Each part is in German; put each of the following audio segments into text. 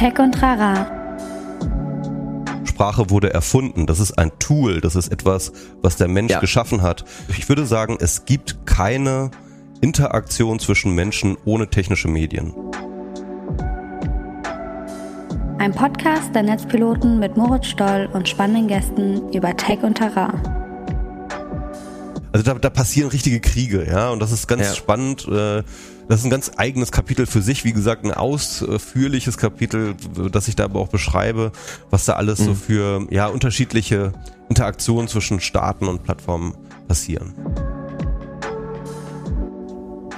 Tech und Trara. Sprache wurde erfunden. Das ist ein Tool. Das ist etwas, was der Mensch ja. geschaffen hat. Ich würde sagen, es gibt keine Interaktion zwischen Menschen ohne technische Medien. Ein Podcast der Netzpiloten mit Moritz Stoll und spannenden Gästen über Tech und Terrain. Also da, da passieren richtige Kriege, ja, und das ist ganz ja. spannend. Äh, das ist ein ganz eigenes Kapitel für sich, wie gesagt, ein ausführliches Kapitel, das ich da aber auch beschreibe, was da alles mhm. so für ja unterschiedliche Interaktionen zwischen Staaten und Plattformen passieren.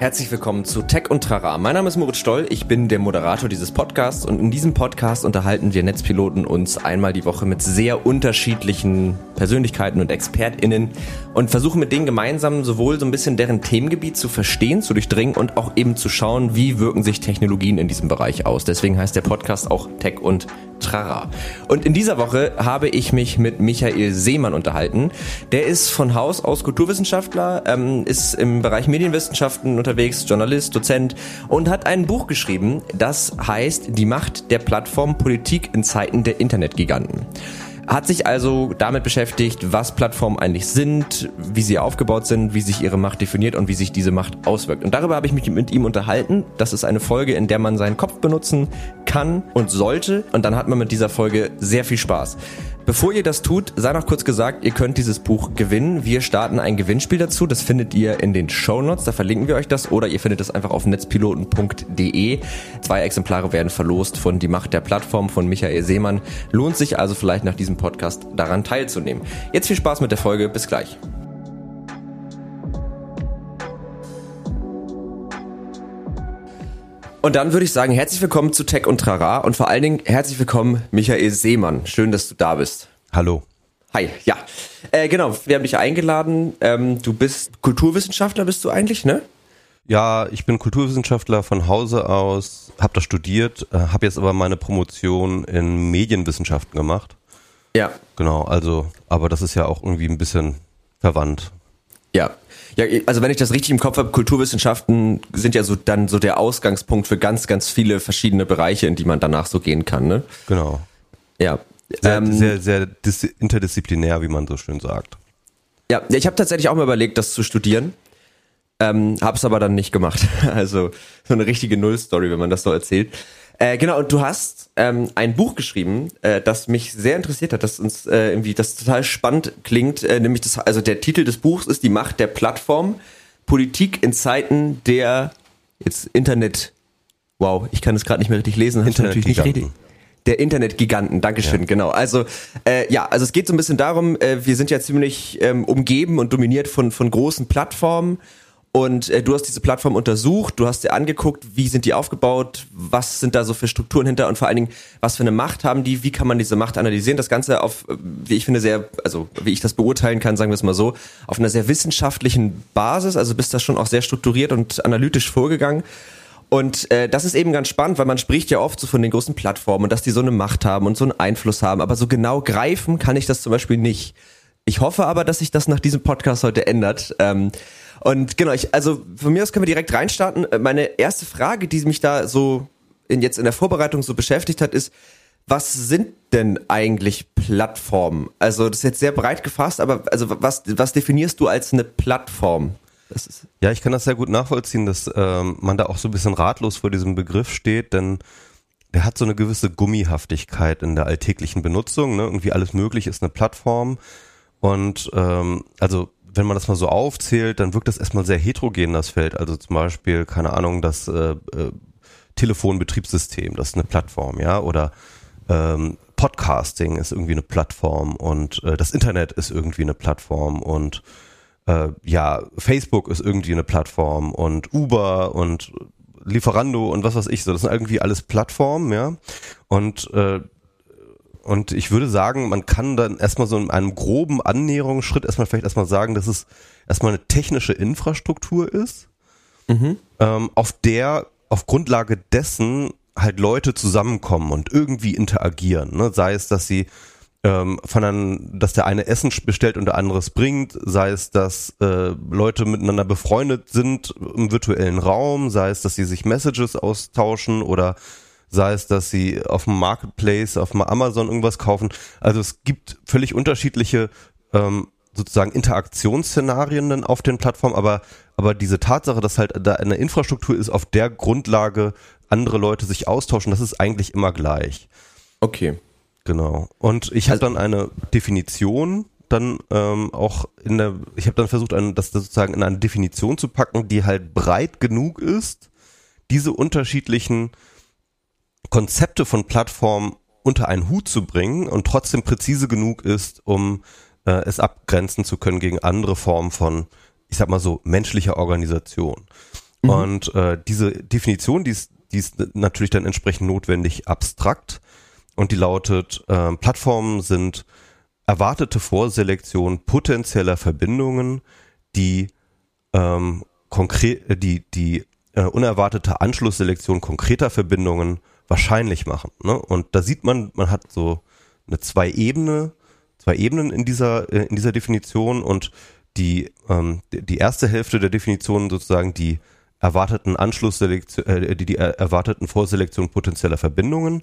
Herzlich willkommen zu Tech und Trara. Mein Name ist Moritz Stoll, ich bin der Moderator dieses Podcasts und in diesem Podcast unterhalten wir Netzpiloten uns einmal die Woche mit sehr unterschiedlichen Persönlichkeiten und ExpertInnen und versuchen mit denen gemeinsam sowohl so ein bisschen deren Themengebiet zu verstehen, zu durchdringen und auch eben zu schauen, wie wirken sich Technologien in diesem Bereich aus. Deswegen heißt der Podcast auch Tech und Trara. Und in dieser Woche habe ich mich mit Michael Seemann unterhalten. Der ist von Haus aus Kulturwissenschaftler, ähm, ist im Bereich Medienwissenschaften unterwegs, Journalist, Dozent und hat ein Buch geschrieben, das heißt Die Macht der Plattform Politik in Zeiten der Internetgiganten hat sich also damit beschäftigt, was Plattformen eigentlich sind, wie sie aufgebaut sind, wie sich ihre Macht definiert und wie sich diese Macht auswirkt. Und darüber habe ich mich mit ihm unterhalten. Das ist eine Folge, in der man seinen Kopf benutzen kann und sollte. Und dann hat man mit dieser Folge sehr viel Spaß. Bevor ihr das tut, sei noch kurz gesagt, ihr könnt dieses Buch gewinnen. Wir starten ein Gewinnspiel dazu. Das findet ihr in den Show Notes. Da verlinken wir euch das. Oder ihr findet es einfach auf netzpiloten.de. Zwei Exemplare werden verlost von Die Macht der Plattform von Michael Seemann. Lohnt sich also vielleicht nach diesem Podcast daran teilzunehmen. Jetzt viel Spaß mit der Folge. Bis gleich. Und dann würde ich sagen, herzlich willkommen zu Tech und Trara und vor allen Dingen herzlich willkommen, Michael Seemann. Schön, dass du da bist. Hallo. Hi, ja. Äh, genau, wir haben dich eingeladen. Ähm, du bist Kulturwissenschaftler, bist du eigentlich, ne? Ja, ich bin Kulturwissenschaftler von Hause aus, habe da studiert, äh, habe jetzt aber meine Promotion in Medienwissenschaften gemacht. Ja. Genau, also, aber das ist ja auch irgendwie ein bisschen verwandt. Ja, ja, also wenn ich das richtig im Kopf habe, Kulturwissenschaften sind ja so dann so der Ausgangspunkt für ganz, ganz viele verschiedene Bereiche, in die man danach so gehen kann, ne? Genau. Ja. Sehr, ähm, sehr, sehr interdisziplinär, wie man so schön sagt. Ja, ich habe tatsächlich auch mal überlegt, das zu studieren. Ähm, hab's aber dann nicht gemacht. Also so eine richtige Nullstory, wenn man das so erzählt. Äh, genau, und du hast ähm, ein Buch geschrieben, äh, das mich sehr interessiert hat, das uns äh, irgendwie das total spannend klingt, äh, nämlich das, also der Titel des Buchs ist Die Macht der Plattform, Politik in Zeiten der jetzt Internet, wow, ich kann es gerade nicht mehr richtig lesen, natürlich nicht richtig. Der Internetgiganten, Dankeschön, ja. genau. Also äh, ja, also es geht so ein bisschen darum, äh, wir sind ja ziemlich ähm, umgeben und dominiert von, von großen Plattformen und äh, du hast diese Plattform untersucht, du hast dir angeguckt, wie sind die aufgebaut, was sind da so für Strukturen hinter und vor allen Dingen, was für eine Macht haben die, wie kann man diese Macht analysieren. Das Ganze auf, äh, wie ich finde, sehr, also wie ich das beurteilen kann, sagen wir es mal so, auf einer sehr wissenschaftlichen Basis, also bist da schon auch sehr strukturiert und analytisch vorgegangen. Und äh, das ist eben ganz spannend, weil man spricht ja oft so von den großen Plattformen und dass die so eine Macht haben und so einen Einfluss haben, aber so genau greifen kann ich das zum Beispiel nicht. Ich hoffe aber, dass sich das nach diesem Podcast heute ändert. Ähm, und genau, ich, also von mir aus können wir direkt reinstarten. Meine erste Frage, die mich da so in, jetzt in der Vorbereitung so beschäftigt hat, ist, was sind denn eigentlich Plattformen? Also das ist jetzt sehr breit gefasst, aber also was, was definierst du als eine Plattform? ja, ich kann das sehr gut nachvollziehen, dass ähm, man da auch so ein bisschen ratlos vor diesem Begriff steht, denn der hat so eine gewisse Gummihaftigkeit in der alltäglichen Benutzung. Ne? Irgendwie alles möglich ist eine Plattform. Und ähm, also wenn man das mal so aufzählt, dann wirkt das erstmal sehr heterogen, das Feld. Also zum Beispiel, keine Ahnung, das äh, äh, Telefonbetriebssystem, das ist eine Plattform, ja, oder ähm, Podcasting ist irgendwie eine Plattform und äh, das Internet ist irgendwie eine Plattform und äh, ja, Facebook ist irgendwie eine Plattform und Uber und Lieferando und was weiß ich so, das sind irgendwie alles Plattformen, ja. Und äh, und ich würde sagen, man kann dann erstmal so in einem groben Annäherungsschritt erstmal vielleicht erstmal sagen, dass es erstmal eine technische Infrastruktur ist, mhm. ähm, auf der auf Grundlage dessen halt Leute zusammenkommen und irgendwie interagieren. Ne? Sei es, dass sie ähm, von einem, dass der eine Essen bestellt und der andere es bringt, sei es, dass äh, Leute miteinander befreundet sind im virtuellen Raum, sei es, dass sie sich Messages austauschen oder sei es, dass sie auf dem Marketplace, auf dem Amazon irgendwas kaufen. Also es gibt völlig unterschiedliche ähm, sozusagen Interaktionsszenarien dann auf den Plattformen, aber, aber diese Tatsache, dass halt da eine Infrastruktur ist, auf der Grundlage andere Leute sich austauschen, das ist eigentlich immer gleich. Okay. Genau. Und ich habe also, dann eine Definition dann ähm, auch in der, ich habe dann versucht, ein, das sozusagen in eine Definition zu packen, die halt breit genug ist, diese unterschiedlichen Konzepte von Plattformen unter einen Hut zu bringen und trotzdem präzise genug ist, um äh, es abgrenzen zu können gegen andere Formen von, ich sag mal so, menschlicher Organisation. Mhm. Und äh, diese Definition, die ist, die ist natürlich dann entsprechend notwendig abstrakt und die lautet, äh, Plattformen sind erwartete Vorselektion potenzieller Verbindungen, die ähm, konkret, die, die äh, unerwartete Anschlussselektion konkreter Verbindungen wahrscheinlich machen. Ne? Und da sieht man, man hat so eine zwei Ebene, zwei Ebenen in dieser, äh, in dieser Definition und die, ähm, die erste Hälfte der Definition sozusagen die erwarteten Anschlussselektion, äh, die, die erwarteten Vorselektion potenzieller Verbindungen,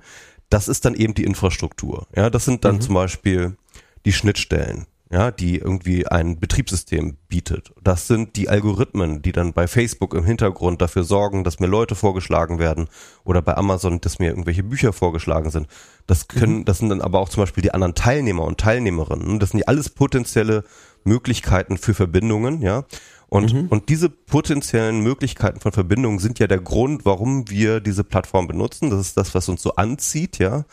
das ist dann eben die Infrastruktur. Ja, das sind dann mhm. zum Beispiel die Schnittstellen, ja, die irgendwie ein Betriebssystem bietet. Das sind die Algorithmen, die dann bei Facebook im Hintergrund dafür sorgen, dass mir Leute vorgeschlagen werden oder bei Amazon, dass mir irgendwelche Bücher vorgeschlagen sind. Das können, mhm. das sind dann aber auch zum Beispiel die anderen Teilnehmer und Teilnehmerinnen. Das sind ja alles potenzielle Möglichkeiten für Verbindungen, ja. Und, mhm. und diese potenziellen Möglichkeiten von Verbindungen sind ja der Grund, warum wir diese Plattform benutzen. Das ist das, was uns so anzieht, ja.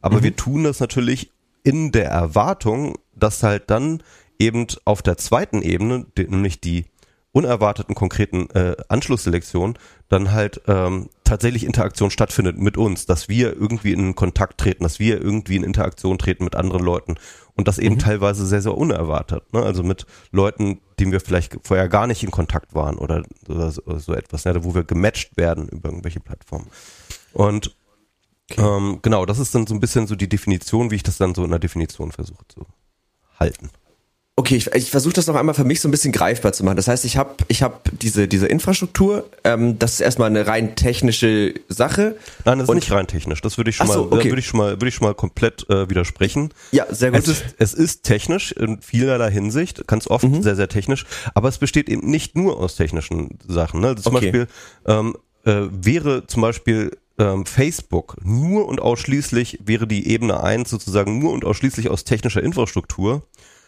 Aber mhm. wir tun das natürlich in der Erwartung, dass halt dann eben auf der zweiten Ebene, nämlich die unerwarteten konkreten äh, Anschlussselektion, dann halt ähm, tatsächlich Interaktion stattfindet mit uns, dass wir irgendwie in Kontakt treten, dass wir irgendwie in Interaktion treten mit anderen Leuten und das eben mhm. teilweise sehr, sehr unerwartet. Ne? Also mit Leuten, denen wir vielleicht vorher gar nicht in Kontakt waren oder, oder so, so, etwas, ne? wo wir gematcht werden über irgendwelche Plattformen. Und Okay. Ähm, genau, das ist dann so ein bisschen so die Definition, wie ich das dann so in der Definition versuche zu halten. Okay, ich, ich versuche das noch einmal für mich so ein bisschen greifbar zu machen. Das heißt, ich habe ich hab diese, diese Infrastruktur, ähm, das ist erstmal eine rein technische Sache. Nein, das ist nicht rein technisch. Das würde ich schon so, mal, okay. würde ich schon mal, würde ich schon mal komplett äh, widersprechen. Ja, sehr gut. Es ist, es ist technisch in vielerlei Hinsicht, ganz oft mhm. sehr, sehr technisch, aber es besteht eben nicht nur aus technischen Sachen. Ne? Also zum okay. Beispiel ähm, äh, wäre zum Beispiel ähm, Facebook nur und ausschließlich wäre die Ebene 1 sozusagen nur und ausschließlich aus technischer Infrastruktur,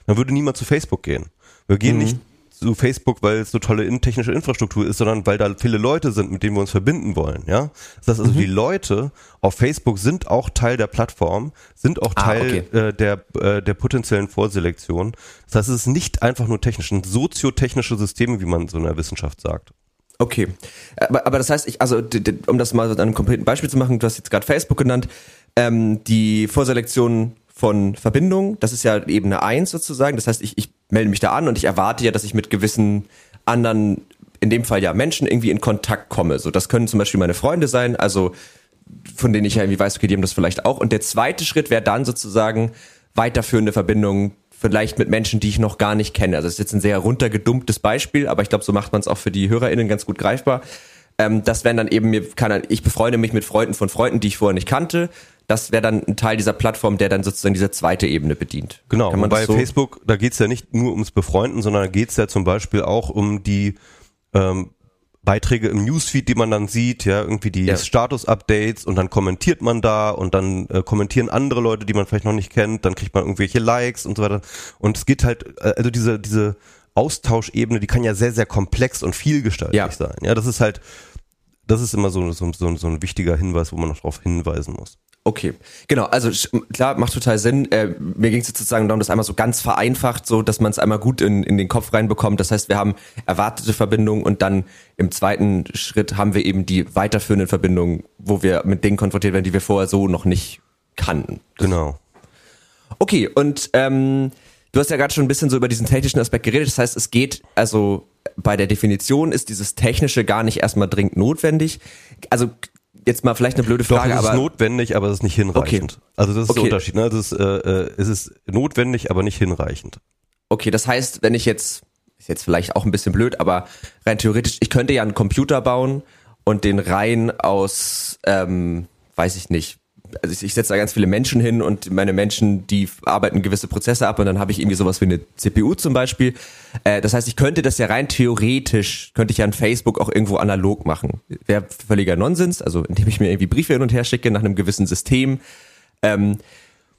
dann würde niemand zu Facebook gehen. Wir gehen mhm. nicht zu Facebook, weil es so tolle technische Infrastruktur ist, sondern weil da viele Leute sind, mit denen wir uns verbinden wollen, ja. Das heißt also, mhm. die Leute auf Facebook sind auch Teil der Plattform, sind auch ah, Teil ah, okay. äh, der, äh, der potenziellen Vorselektion. Das heißt, es ist nicht einfach nur technisch, ein soziotechnische Systeme, wie man so in der Wissenschaft sagt. Okay. Aber, aber das heißt, ich, also um das mal an einem konkreten Beispiel zu machen, du hast jetzt gerade Facebook genannt, ähm, die Vorselektion von Verbindungen, das ist ja Ebene 1 sozusagen. Das heißt, ich, ich melde mich da an und ich erwarte ja, dass ich mit gewissen anderen, in dem Fall ja Menschen, irgendwie in Kontakt komme. So, das können zum Beispiel meine Freunde sein, also von denen ich ja irgendwie weiß, okay, die haben das vielleicht auch. Und der zweite Schritt wäre dann sozusagen weiterführende Verbindungen vielleicht mit Menschen, die ich noch gar nicht kenne. Also das ist jetzt ein sehr runtergedumptes Beispiel, aber ich glaube, so macht man es auch für die HörerInnen ganz gut greifbar. Ähm, das wären dann eben, mir kann, ich befreunde mich mit Freunden von Freunden, die ich vorher nicht kannte. Das wäre dann ein Teil dieser Plattform, der dann sozusagen diese zweite Ebene bedient. Genau, kann man bei so Facebook, da geht's ja nicht nur ums Befreunden, sondern da geht's ja zum Beispiel auch um die ähm, Beiträge im Newsfeed, die man dann sieht, ja, irgendwie die ja. Status-Updates und dann kommentiert man da und dann äh, kommentieren andere Leute, die man vielleicht noch nicht kennt, dann kriegt man irgendwelche Likes und so weiter. Und es geht halt, äh, also diese, diese Austauschebene, die kann ja sehr, sehr komplex und vielgestaltig ja. sein. Ja, das ist halt, das ist immer so, so, so, so ein wichtiger Hinweis, wo man noch darauf hinweisen muss. Okay, genau. Also klar, macht total Sinn. Äh, mir ging es jetzt sozusagen darum, das einmal so ganz vereinfacht, so dass man es einmal gut in, in den Kopf reinbekommt. Das heißt, wir haben erwartete Verbindungen und dann im zweiten Schritt haben wir eben die weiterführenden Verbindungen, wo wir mit Dingen konfrontiert werden, die wir vorher so noch nicht kannten. Genau. Okay, und ähm, du hast ja gerade schon ein bisschen so über diesen technischen Aspekt geredet. Das heißt, es geht also bei der Definition ist dieses Technische gar nicht erstmal dringend notwendig. Also jetzt mal vielleicht eine blöde Frage, Doch, es ist aber notwendig, aber es ist nicht hinreichend. Okay. Also das ist okay. der Unterschied. Ne? Das ist, äh, äh, es ist notwendig, aber nicht hinreichend. Okay, das heißt, wenn ich jetzt ist jetzt vielleicht auch ein bisschen blöd, aber rein theoretisch, ich könnte ja einen Computer bauen und den rein aus ähm, weiß ich nicht, also ich, ich setze da ganz viele Menschen hin und meine Menschen, die arbeiten gewisse Prozesse ab und dann habe ich irgendwie sowas wie eine CPU zum Beispiel. Äh, das heißt, ich könnte das ja rein theoretisch, könnte ich ja an Facebook auch irgendwo analog machen. Wäre völliger Nonsens, also indem ich mir irgendwie Briefe hin und her schicke nach einem gewissen System. Ähm,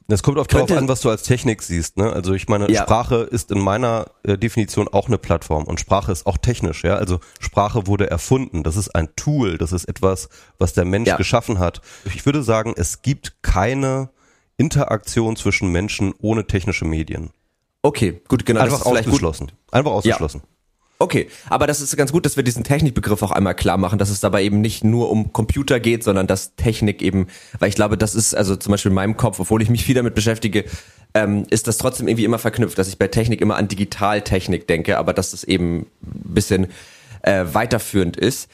das kommt auch darauf an, was du als Technik siehst. Ne? Also ich meine, ja. Sprache ist in meiner äh, Definition auch eine Plattform und Sprache ist auch technisch. Ja, also Sprache wurde erfunden. Das ist ein Tool. Das ist etwas, was der Mensch ja. geschaffen hat. Ich würde sagen, es gibt keine Interaktion zwischen Menschen ohne technische Medien. Okay, gut, genau. Einfach ausgeschlossen. Einfach ausgeschlossen. Ja. Okay, aber das ist ganz gut, dass wir diesen Technikbegriff auch einmal klar machen, dass es dabei eben nicht nur um Computer geht, sondern dass Technik eben, weil ich glaube, das ist also zum Beispiel in meinem Kopf, obwohl ich mich viel damit beschäftige, ähm, ist das trotzdem irgendwie immer verknüpft, dass ich bei Technik immer an Digitaltechnik denke, aber dass das eben ein bisschen äh, weiterführend ist.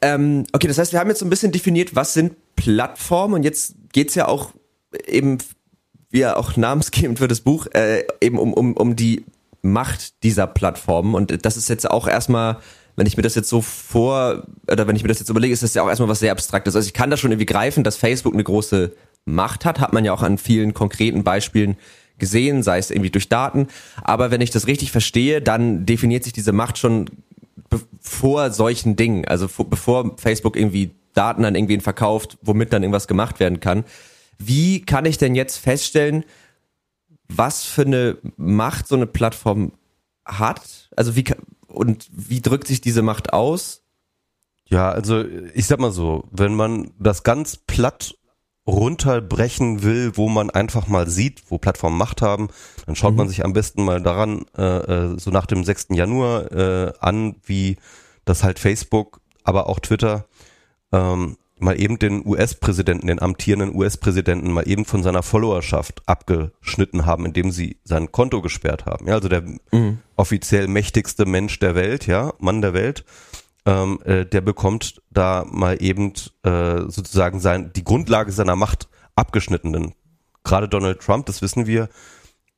Ähm, okay, das heißt, wir haben jetzt so ein bisschen definiert, was sind Plattformen und jetzt geht's ja auch eben, wie ja auch namensgebend für das Buch, äh, eben um, um, um die Macht dieser Plattformen. Und das ist jetzt auch erstmal, wenn ich mir das jetzt so vor, oder wenn ich mir das jetzt überlege, ist das ja auch erstmal was sehr Abstraktes. Also ich kann das schon irgendwie greifen, dass Facebook eine große Macht hat, hat man ja auch an vielen konkreten Beispielen gesehen, sei es irgendwie durch Daten. Aber wenn ich das richtig verstehe, dann definiert sich diese Macht schon vor solchen Dingen. Also bevor Facebook irgendwie Daten an irgendwen verkauft, womit dann irgendwas gemacht werden kann. Wie kann ich denn jetzt feststellen, was für eine Macht so eine Plattform hat? Also wie und wie drückt sich diese Macht aus? Ja, also ich sag mal so, wenn man das ganz platt runterbrechen will, wo man einfach mal sieht, wo Plattformen Macht haben, dann schaut mhm. man sich am besten mal daran, äh, äh so nach dem 6. Januar äh, an, wie das halt Facebook, aber auch Twitter ähm, mal eben den US-Präsidenten, den amtierenden US-Präsidenten mal eben von seiner Followerschaft abgeschnitten haben, indem sie sein Konto gesperrt haben. Ja, also der mhm. offiziell mächtigste Mensch der Welt, ja, Mann der Welt, ähm, äh, der bekommt da mal eben äh, sozusagen sein, die Grundlage seiner Macht abgeschnitten. Denn gerade Donald Trump, das wissen wir,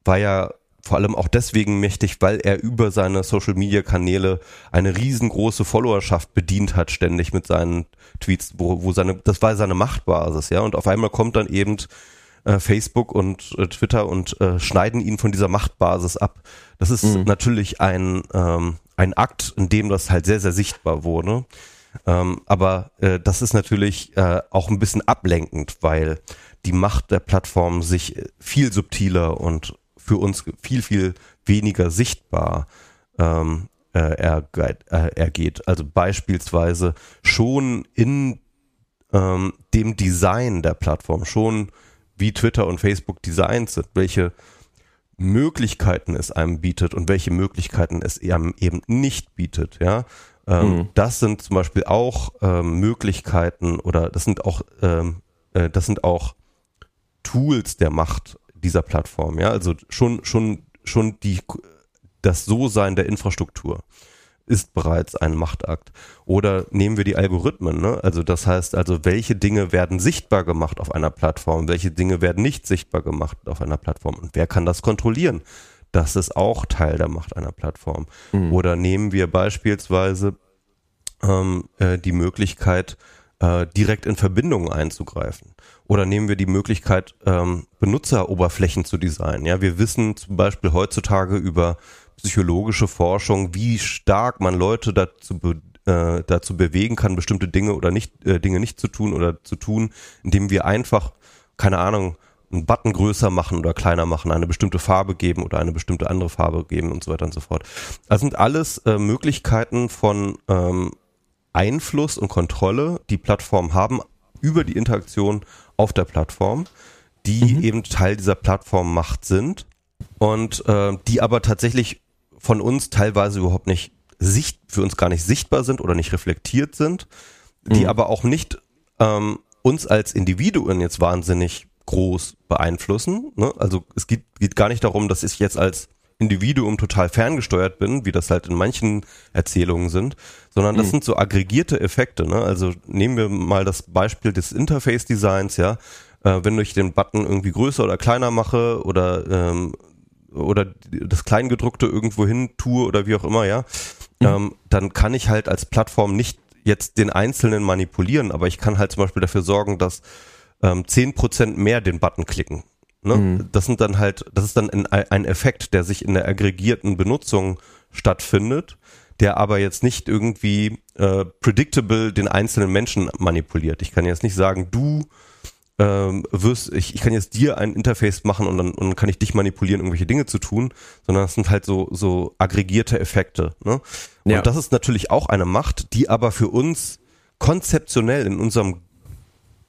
war ja vor allem auch deswegen mächtig, weil er über seine Social Media Kanäle eine riesengroße Followerschaft bedient hat, ständig mit seinen Tweets, wo, wo seine, das war seine Machtbasis, ja. Und auf einmal kommt dann eben äh, Facebook und äh, Twitter und äh, schneiden ihn von dieser Machtbasis ab. Das ist mhm. natürlich ein, ähm, ein Akt, in dem das halt sehr, sehr sichtbar wurde. Ähm, aber äh, das ist natürlich äh, auch ein bisschen ablenkend, weil die Macht der Plattform sich viel subtiler und für uns viel, viel weniger sichtbar ähm, äh, ergeht, äh, ergeht. Also beispielsweise schon in ähm, dem Design der Plattform, schon wie Twitter und Facebook designt sind, welche Möglichkeiten es einem bietet und welche Möglichkeiten es einem eben nicht bietet, ja. Ähm, mhm. Das sind zum Beispiel auch ähm, Möglichkeiten oder das sind auch ähm, äh, das sind auch Tools der Macht dieser Plattform, ja, also schon, schon, schon die, das So-Sein der Infrastruktur ist bereits ein Machtakt. Oder nehmen wir die Algorithmen, ne? Also das heißt also, welche Dinge werden sichtbar gemacht auf einer Plattform, welche Dinge werden nicht sichtbar gemacht auf einer Plattform und wer kann das kontrollieren? Das ist auch Teil der Macht einer Plattform. Mhm. Oder nehmen wir beispielsweise ähm, äh, die Möglichkeit, äh, direkt in Verbindungen einzugreifen. Oder nehmen wir die Möglichkeit, ähm, Benutzeroberflächen zu designen. Ja, wir wissen zum Beispiel heutzutage über psychologische Forschung, wie stark man Leute dazu, be äh, dazu bewegen kann, bestimmte Dinge oder nicht äh, Dinge nicht zu tun oder zu tun, indem wir einfach, keine Ahnung, einen Button größer machen oder kleiner machen, eine bestimmte Farbe geben oder eine bestimmte andere Farbe geben und so weiter und so fort. Das sind alles äh, Möglichkeiten von ähm, Einfluss und Kontrolle, die Plattformen haben über die Interaktion auf der Plattform, die mhm. eben Teil dieser Plattformmacht sind und äh, die aber tatsächlich von uns teilweise überhaupt nicht sicht, für uns gar nicht sichtbar sind oder nicht reflektiert sind, die mhm. aber auch nicht ähm, uns als Individuen jetzt wahnsinnig groß beeinflussen. Ne? Also es geht, geht gar nicht darum, dass ich jetzt als Individuum total ferngesteuert bin, wie das halt in manchen Erzählungen sind, sondern das mhm. sind so aggregierte Effekte. Ne? Also nehmen wir mal das Beispiel des Interface-Designs, ja. Äh, wenn ich den Button irgendwie größer oder kleiner mache oder ähm, oder das Kleingedruckte irgendwo hin tue oder wie auch immer, ja, mhm. ähm, dann kann ich halt als Plattform nicht jetzt den Einzelnen manipulieren, aber ich kann halt zum Beispiel dafür sorgen, dass ähm, 10% mehr den Button klicken. Ne? Mhm. Das sind dann halt, das ist dann ein, Effekt, der sich in der aggregierten Benutzung stattfindet, der aber jetzt nicht irgendwie äh, predictable den einzelnen Menschen manipuliert. Ich kann jetzt nicht sagen, du ähm, wirst, ich, ich kann jetzt dir ein Interface machen und dann, und dann kann ich dich manipulieren, irgendwelche Dinge zu tun, sondern es sind halt so, so aggregierte Effekte. Ne? Ja. Und das ist natürlich auch eine Macht, die aber für uns konzeptionell in unserem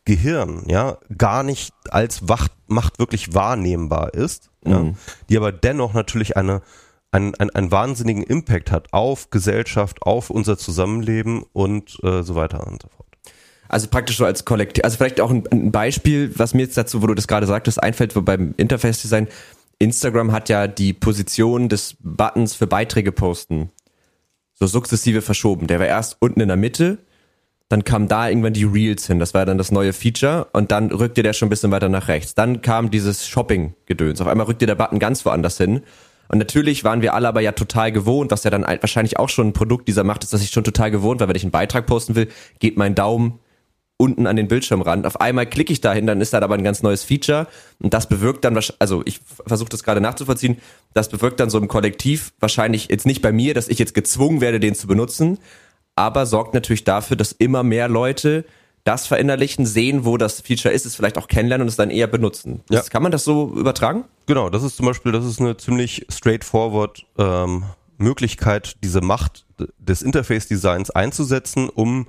Gehirn, ja, gar nicht als Macht wirklich wahrnehmbar ist, mhm. ja, die aber dennoch natürlich eine, einen, einen, einen wahnsinnigen Impact hat auf Gesellschaft, auf unser Zusammenleben und äh, so weiter und so fort. Also praktisch so als Kollektiv. Also vielleicht auch ein, ein, Beispiel, was mir jetzt dazu, wo du das gerade sagtest, einfällt, wo beim Interface-Design, Instagram hat ja die Position des Buttons für Beiträge posten so sukzessive verschoben. Der war erst unten in der Mitte, dann kam da irgendwann die Reels hin, das war dann das neue Feature und dann rückte der schon ein bisschen weiter nach rechts. Dann kam dieses Shopping-Gedöns. Auf einmal rückte der Button ganz woanders hin. Und natürlich waren wir alle aber ja total gewohnt, was ja dann wahrscheinlich auch schon ein Produkt dieser Macht ist, dass ich schon total gewohnt war, wenn ich einen Beitrag posten will, geht mein Daumen unten an den Bildschirmrand. Auf einmal klicke ich dahin, dann ist da aber ein ganz neues Feature und das bewirkt dann, also ich versuche das gerade nachzuvollziehen, das bewirkt dann so im Kollektiv wahrscheinlich jetzt nicht bei mir, dass ich jetzt gezwungen werde, den zu benutzen, aber sorgt natürlich dafür, dass immer mehr Leute das verinnerlichen, sehen, wo das Feature ist, es vielleicht auch kennenlernen und es dann eher benutzen. Ja. kann man das so übertragen? Genau, das ist zum Beispiel, das ist eine ziemlich straightforward ähm, Möglichkeit, diese Macht des Interface-Designs einzusetzen, um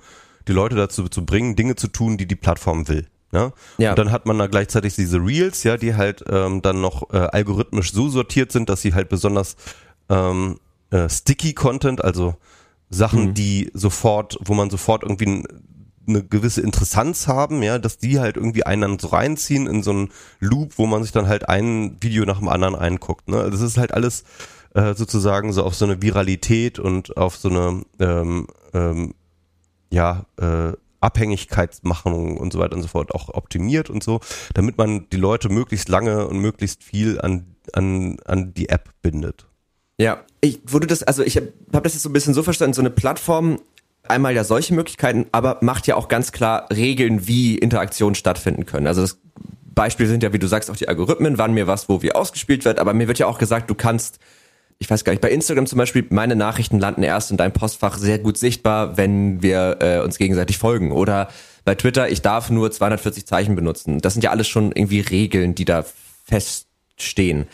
die Leute dazu zu bringen, Dinge zu tun, die die Plattform will. Ja? ja. Und dann hat man da gleichzeitig diese Reels, ja, die halt ähm, dann noch äh, algorithmisch so sortiert sind, dass sie halt besonders ähm, äh, sticky Content, also Sachen, mhm. die sofort, wo man sofort irgendwie eine gewisse Interessanz haben, ja, dass die halt irgendwie einen dann so reinziehen in so einen Loop, wo man sich dann halt ein Video nach dem anderen einguckt. Ne? Das ist halt alles äh, sozusagen so auf so eine Viralität und auf so eine ähm, ähm, ja, äh, Abhängigkeitsmachung und so weiter und so fort auch optimiert und so, damit man die Leute möglichst lange und möglichst viel an, an, an die App bindet. Ja, ich wurde das, also ich habe hab das jetzt so ein bisschen so verstanden, so eine Plattform einmal ja solche Möglichkeiten, aber macht ja auch ganz klar Regeln, wie Interaktionen stattfinden können. Also das Beispiel sind ja, wie du sagst, auch die Algorithmen, wann mir was wo wie ausgespielt wird, aber mir wird ja auch gesagt, du kannst ich weiß gar nicht, bei Instagram zum Beispiel, meine Nachrichten landen erst in deinem Postfach sehr gut sichtbar, wenn wir äh, uns gegenseitig folgen. Oder bei Twitter, ich darf nur 240 Zeichen benutzen. Das sind ja alles schon irgendwie Regeln, die da feststehen.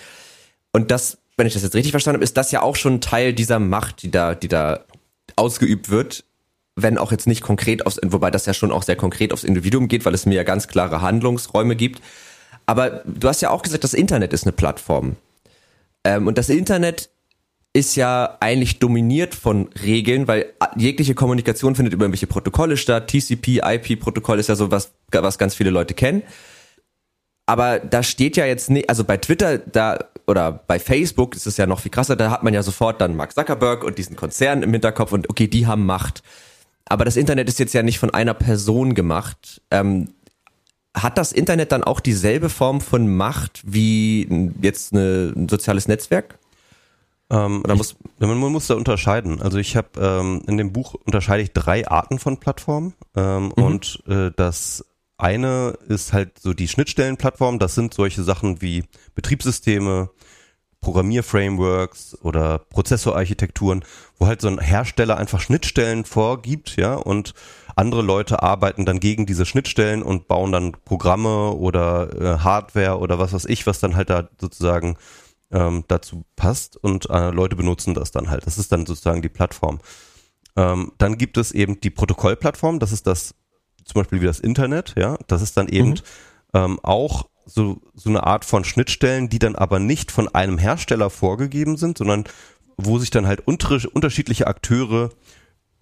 Und das, wenn ich das jetzt richtig verstanden habe, ist das ja auch schon Teil dieser Macht, die da, die da ausgeübt wird, wenn auch jetzt nicht konkret aufs, wobei das ja schon auch sehr konkret aufs Individuum geht, weil es mir ja ganz klare Handlungsräume gibt. Aber du hast ja auch gesagt, das Internet ist eine Plattform. Ähm, und das Internet ist ja eigentlich dominiert von Regeln, weil jegliche Kommunikation findet über irgendwelche Protokolle statt. TCP, IP-Protokoll ist ja so was, was ganz viele Leute kennen. Aber da steht ja jetzt nicht, also bei Twitter da oder bei Facebook ist es ja noch viel krasser, da hat man ja sofort dann Mark Zuckerberg und diesen Konzern im Hinterkopf und okay, die haben Macht. Aber das Internet ist jetzt ja nicht von einer Person gemacht. Ähm, hat das Internet dann auch dieselbe Form von Macht wie jetzt eine, ein soziales Netzwerk? Ähm, Oder muss, ich, man muss da unterscheiden. Also ich habe ähm, in dem Buch unterscheide ich drei Arten von Plattformen ähm, mhm. und äh, das eine ist halt so die Schnittstellenplattform. Das sind solche Sachen wie Betriebssysteme, Programmierframeworks oder Prozessorarchitekturen, wo halt so ein Hersteller einfach Schnittstellen vorgibt, ja, und andere Leute arbeiten dann gegen diese Schnittstellen und bauen dann Programme oder äh, Hardware oder was weiß ich, was dann halt da sozusagen ähm, dazu passt und äh, Leute benutzen das dann halt. Das ist dann sozusagen die Plattform. Ähm, dann gibt es eben die Protokollplattform, das ist das zum Beispiel wie das Internet, ja, das ist dann eben mhm. ähm, auch so, so eine Art von Schnittstellen, die dann aber nicht von einem Hersteller vorgegeben sind, sondern wo sich dann halt unter, unterschiedliche Akteure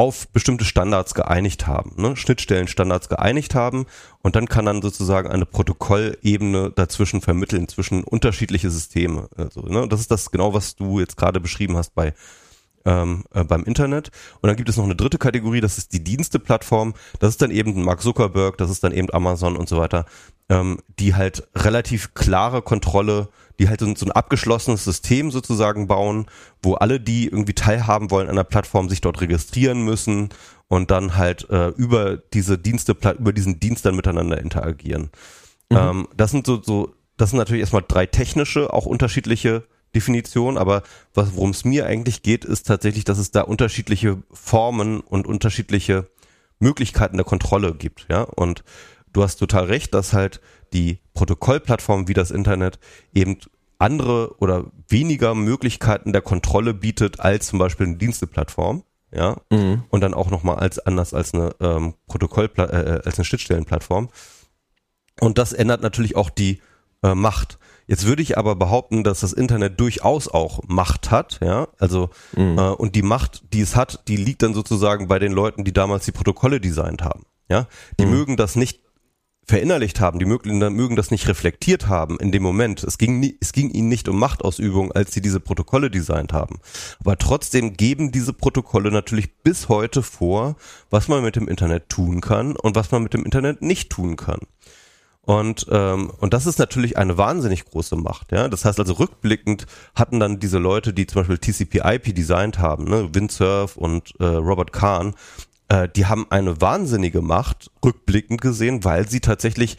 auf bestimmte Standards geeinigt haben, ne? Schnittstellenstandards geeinigt haben und dann kann dann sozusagen eine Protokollebene dazwischen vermitteln zwischen unterschiedliche Systeme. Also, ne? Das ist das genau, was du jetzt gerade beschrieben hast bei ähm, äh, beim Internet. Und dann gibt es noch eine dritte Kategorie, das ist die Diensteplattform. Das ist dann eben Mark Zuckerberg, das ist dann eben Amazon und so weiter, ähm, die halt relativ klare Kontrolle, die halt so, so ein abgeschlossenes System sozusagen bauen, wo alle, die irgendwie teilhaben wollen an der Plattform, sich dort registrieren müssen und dann halt äh, über diese Dienste, über diesen Dienst dann miteinander interagieren. Mhm. Ähm, das sind so, so, das sind natürlich erstmal drei technische, auch unterschiedliche Definition, aber worum es mir eigentlich geht, ist tatsächlich, dass es da unterschiedliche Formen und unterschiedliche Möglichkeiten der Kontrolle gibt, ja. Und du hast total recht, dass halt die Protokollplattform wie das Internet eben andere oder weniger Möglichkeiten der Kontrolle bietet als zum Beispiel eine Diensteplattform, ja. Mhm. Und dann auch nochmal als anders als eine ähm, Protokoll äh, äh, als eine Schnittstellenplattform. Und das ändert natürlich auch die äh, Macht. Jetzt würde ich aber behaupten, dass das Internet durchaus auch Macht hat, ja, also mhm. äh, und die Macht, die es hat, die liegt dann sozusagen bei den Leuten, die damals die Protokolle designt haben, ja. Die mhm. mögen das nicht verinnerlicht haben, die mögen, mögen das nicht reflektiert haben in dem Moment. Es ging, nie, es ging ihnen nicht um Machtausübung, als sie diese Protokolle designt haben. Aber trotzdem geben diese Protokolle natürlich bis heute vor, was man mit dem Internet tun kann und was man mit dem Internet nicht tun kann. Und, ähm, und das ist natürlich eine wahnsinnig große Macht. Ja? Das heißt also rückblickend hatten dann diese Leute, die zum Beispiel TCP/IP designt haben, ne? Windsurf und äh, Robert Kahn, äh, die haben eine wahnsinnige Macht rückblickend gesehen, weil sie tatsächlich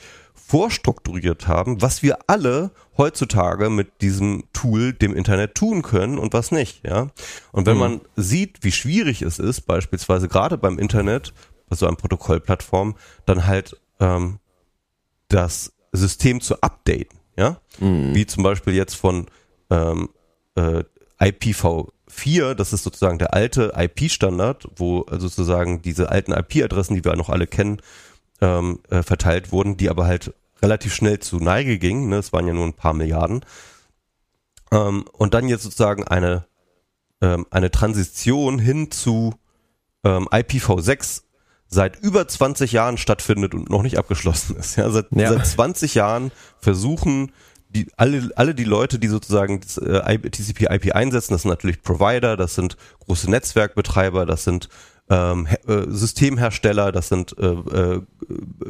vorstrukturiert haben, was wir alle heutzutage mit diesem Tool, dem Internet tun können und was nicht, ja. Und wenn mhm. man sieht, wie schwierig es ist, beispielsweise gerade beim Internet, bei so einer Protokollplattform, dann halt ähm, das System zu updaten, ja, mhm. wie zum Beispiel jetzt von ähm, äh, IPv4, das ist sozusagen der alte IP-Standard, wo sozusagen diese alten IP-Adressen, die wir noch alle kennen, ähm, äh, verteilt wurden, die aber halt relativ schnell zu Neige gingen, ne? es waren ja nur ein paar Milliarden. Ähm, und dann jetzt sozusagen eine, ähm, eine Transition hin zu ähm, IPv6 seit über 20 Jahren stattfindet und noch nicht abgeschlossen ist. Ja, seit, ja. seit 20 Jahren versuchen die, alle, alle die Leute, die sozusagen das, äh, TCP/IP einsetzen, das sind natürlich Provider, das sind große Netzwerkbetreiber, das sind ähm, äh, Systemhersteller, das sind äh, äh,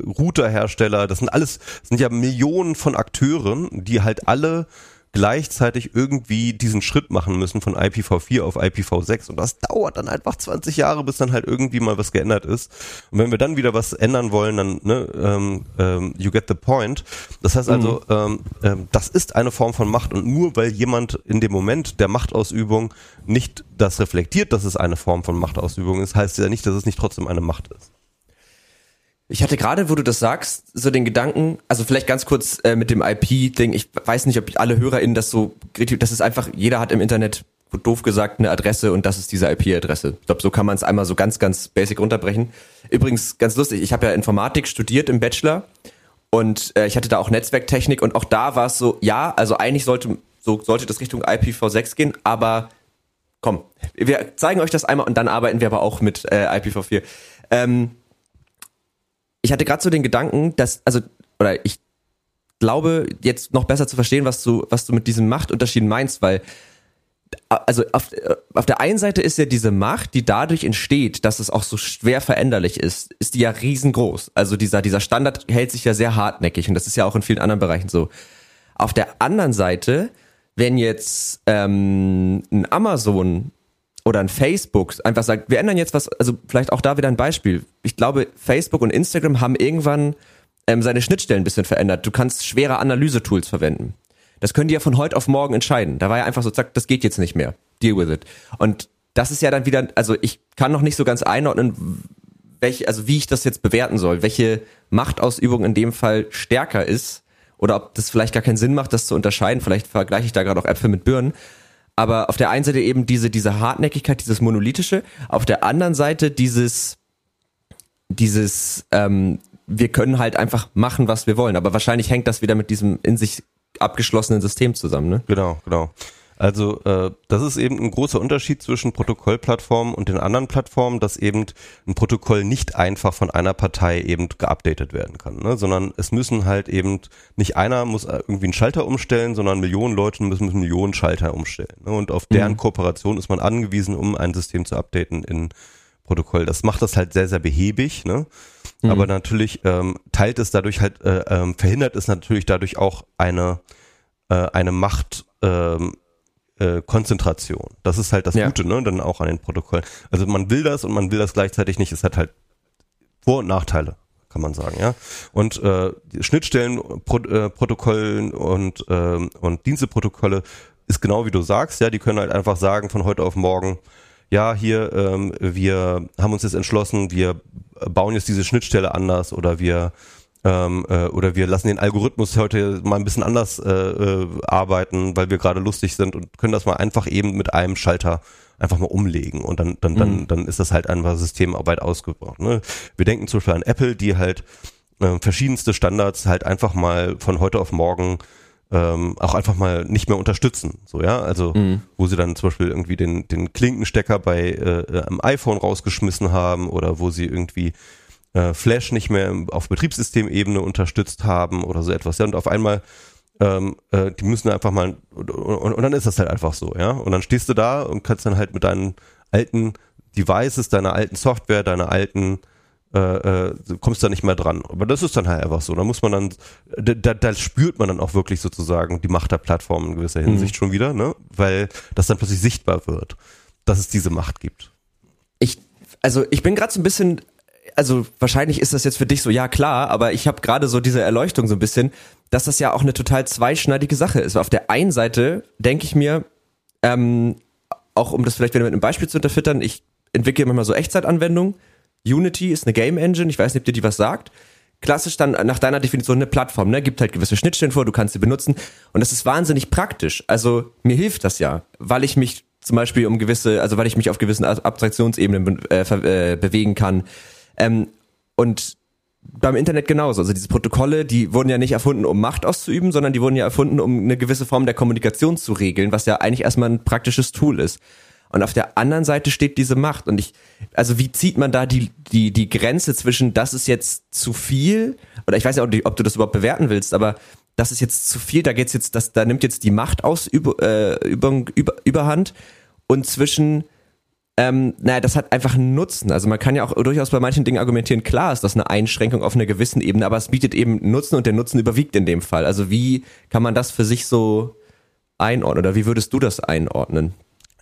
Routerhersteller, das sind alles, das sind ja Millionen von Akteuren, die halt alle gleichzeitig irgendwie diesen Schritt machen müssen von IPv4 auf IPv6 und das dauert dann einfach 20 Jahre, bis dann halt irgendwie mal was geändert ist. Und wenn wir dann wieder was ändern wollen, dann ne, ähm, ähm, you get the point. Das heißt also, mhm. ähm, ähm, das ist eine Form von Macht und nur weil jemand in dem Moment der Machtausübung nicht das reflektiert, dass es eine Form von Machtausübung ist, heißt ja nicht, dass es nicht trotzdem eine Macht ist. Ich hatte gerade, wo du das sagst, so den Gedanken, also vielleicht ganz kurz äh, mit dem IP-Ding, ich weiß nicht, ob alle HörerInnen das so, das ist einfach, jeder hat im Internet, doof gesagt, eine Adresse und das ist diese IP-Adresse. Ich glaube, so kann man es einmal so ganz, ganz basic runterbrechen. Übrigens, ganz lustig, ich habe ja Informatik studiert im Bachelor und äh, ich hatte da auch Netzwerktechnik und auch da war es so, ja, also eigentlich sollte, so sollte das Richtung IPv6 gehen, aber komm, wir zeigen euch das einmal und dann arbeiten wir aber auch mit äh, IPv4. Ähm, ich hatte gerade so den Gedanken, dass, also, oder ich glaube, jetzt noch besser zu verstehen, was du, was du mit diesem Machtunterschied meinst, weil also auf, auf der einen Seite ist ja diese Macht, die dadurch entsteht, dass es auch so schwer veränderlich ist, ist die ja riesengroß. Also dieser, dieser Standard hält sich ja sehr hartnäckig und das ist ja auch in vielen anderen Bereichen so. Auf der anderen Seite, wenn jetzt ähm, ein Amazon oder ein Facebook einfach sagt, wir ändern jetzt was, also vielleicht auch da wieder ein Beispiel. Ich glaube, Facebook und Instagram haben irgendwann ähm, seine Schnittstellen ein bisschen verändert. Du kannst schwere Analysetools verwenden. Das können die ja von heute auf morgen entscheiden. Da war ja einfach so, zack, das geht jetzt nicht mehr. Deal with it. Und das ist ja dann wieder, also ich kann noch nicht so ganz einordnen, welche, also wie ich das jetzt bewerten soll, welche Machtausübung in dem Fall stärker ist oder ob das vielleicht gar keinen Sinn macht, das zu unterscheiden. Vielleicht vergleiche ich da gerade auch Äpfel mit Birnen aber auf der einen Seite eben diese, diese Hartnäckigkeit, dieses Monolithische, auf der anderen Seite dieses, dieses, ähm, wir können halt einfach machen, was wir wollen. Aber wahrscheinlich hängt das wieder mit diesem in sich abgeschlossenen System zusammen, ne? Genau, genau. Also äh, das ist eben ein großer Unterschied zwischen Protokollplattformen und den anderen Plattformen, dass eben ein Protokoll nicht einfach von einer Partei eben geupdatet werden kann, ne? sondern es müssen halt eben nicht einer muss irgendwie einen Schalter umstellen, sondern Millionen Leute müssen, müssen Millionen Schalter umstellen. Ne? Und auf deren mhm. Kooperation ist man angewiesen, um ein System zu updaten in Protokoll. Das macht das halt sehr, sehr behäbig, ne? Mhm. Aber natürlich ähm, teilt es dadurch halt, äh, ähm, verhindert es natürlich dadurch auch eine, äh, eine Macht, ähm, äh, Konzentration. Das ist halt das ja. Gute, ne? Dann auch an den Protokollen. Also man will das und man will das gleichzeitig nicht. Es hat halt Vor- und Nachteile, kann man sagen, ja. Und äh, Schnittstellen, Pro, äh, Protokollen und äh, und Diensteprotokolle ist genau wie du sagst, ja. Die können halt einfach sagen von heute auf morgen, ja, hier, ähm, wir haben uns jetzt entschlossen, wir bauen jetzt diese Schnittstelle anders oder wir ähm, äh, oder wir lassen den Algorithmus heute mal ein bisschen anders äh, äh, arbeiten, weil wir gerade lustig sind und können das mal einfach eben mit einem Schalter einfach mal umlegen und dann dann dann mhm. dann ist das halt einfach Systemarbeit ausgebaut. Ne? Wir denken zum Beispiel an Apple, die halt äh, verschiedenste Standards halt einfach mal von heute auf morgen ähm, auch einfach mal nicht mehr unterstützen. So, ja, also mhm. wo sie dann zum Beispiel irgendwie den, den Klinkenstecker bei äh, am iPhone rausgeschmissen haben oder wo sie irgendwie äh, Flash nicht mehr auf Betriebssystemebene unterstützt haben oder so etwas. Ja, und auf einmal ähm, äh, die müssen einfach mal und, und, und dann ist das halt einfach so, ja. Und dann stehst du da und kannst dann halt mit deinen alten Devices, deiner alten Software, deiner alten äh, äh, kommst da nicht mehr dran. Aber das ist dann halt einfach so. Da muss man dann, da, da spürt man dann auch wirklich sozusagen die Macht der Plattform in gewisser Hinsicht mhm. schon wieder, ne? Weil das dann plötzlich sichtbar wird, dass es diese Macht gibt. Ich, also ich bin gerade so ein bisschen, also wahrscheinlich ist das jetzt für dich so, ja klar, aber ich habe gerade so diese Erleuchtung so ein bisschen, dass das ja auch eine total zweischneidige Sache ist. Auf der einen Seite denke ich mir, ähm, auch um das vielleicht wieder mit einem Beispiel zu unterfüttern, ich entwickle manchmal so Echtzeitanwendungen Unity ist eine Game Engine, ich weiß nicht, ob dir die was sagt. Klassisch dann nach deiner Definition eine Plattform, ne? Gibt halt gewisse Schnittstellen vor, du kannst sie benutzen. Und das ist wahnsinnig praktisch. Also mir hilft das ja, weil ich mich zum Beispiel um gewisse, also weil ich mich auf gewissen Abstraktionsebenen äh, äh, bewegen kann. Ähm, und beim Internet genauso. Also diese Protokolle, die wurden ja nicht erfunden, um Macht auszuüben, sondern die wurden ja erfunden, um eine gewisse Form der Kommunikation zu regeln, was ja eigentlich erstmal ein praktisches Tool ist. Und auf der anderen Seite steht diese Macht. Und ich, also wie zieht man da die, die, die Grenze zwischen, das ist jetzt zu viel, oder ich weiß ja auch ob du das überhaupt bewerten willst, aber das ist jetzt zu viel, da geht's jetzt, das, da nimmt jetzt die Macht aus über, äh, über, über, Überhand und zwischen, ähm, naja, das hat einfach einen Nutzen. Also man kann ja auch durchaus bei manchen Dingen argumentieren, klar ist das eine Einschränkung auf einer gewissen Ebene, aber es bietet eben Nutzen und der Nutzen überwiegt in dem Fall. Also wie kann man das für sich so einordnen oder wie würdest du das einordnen?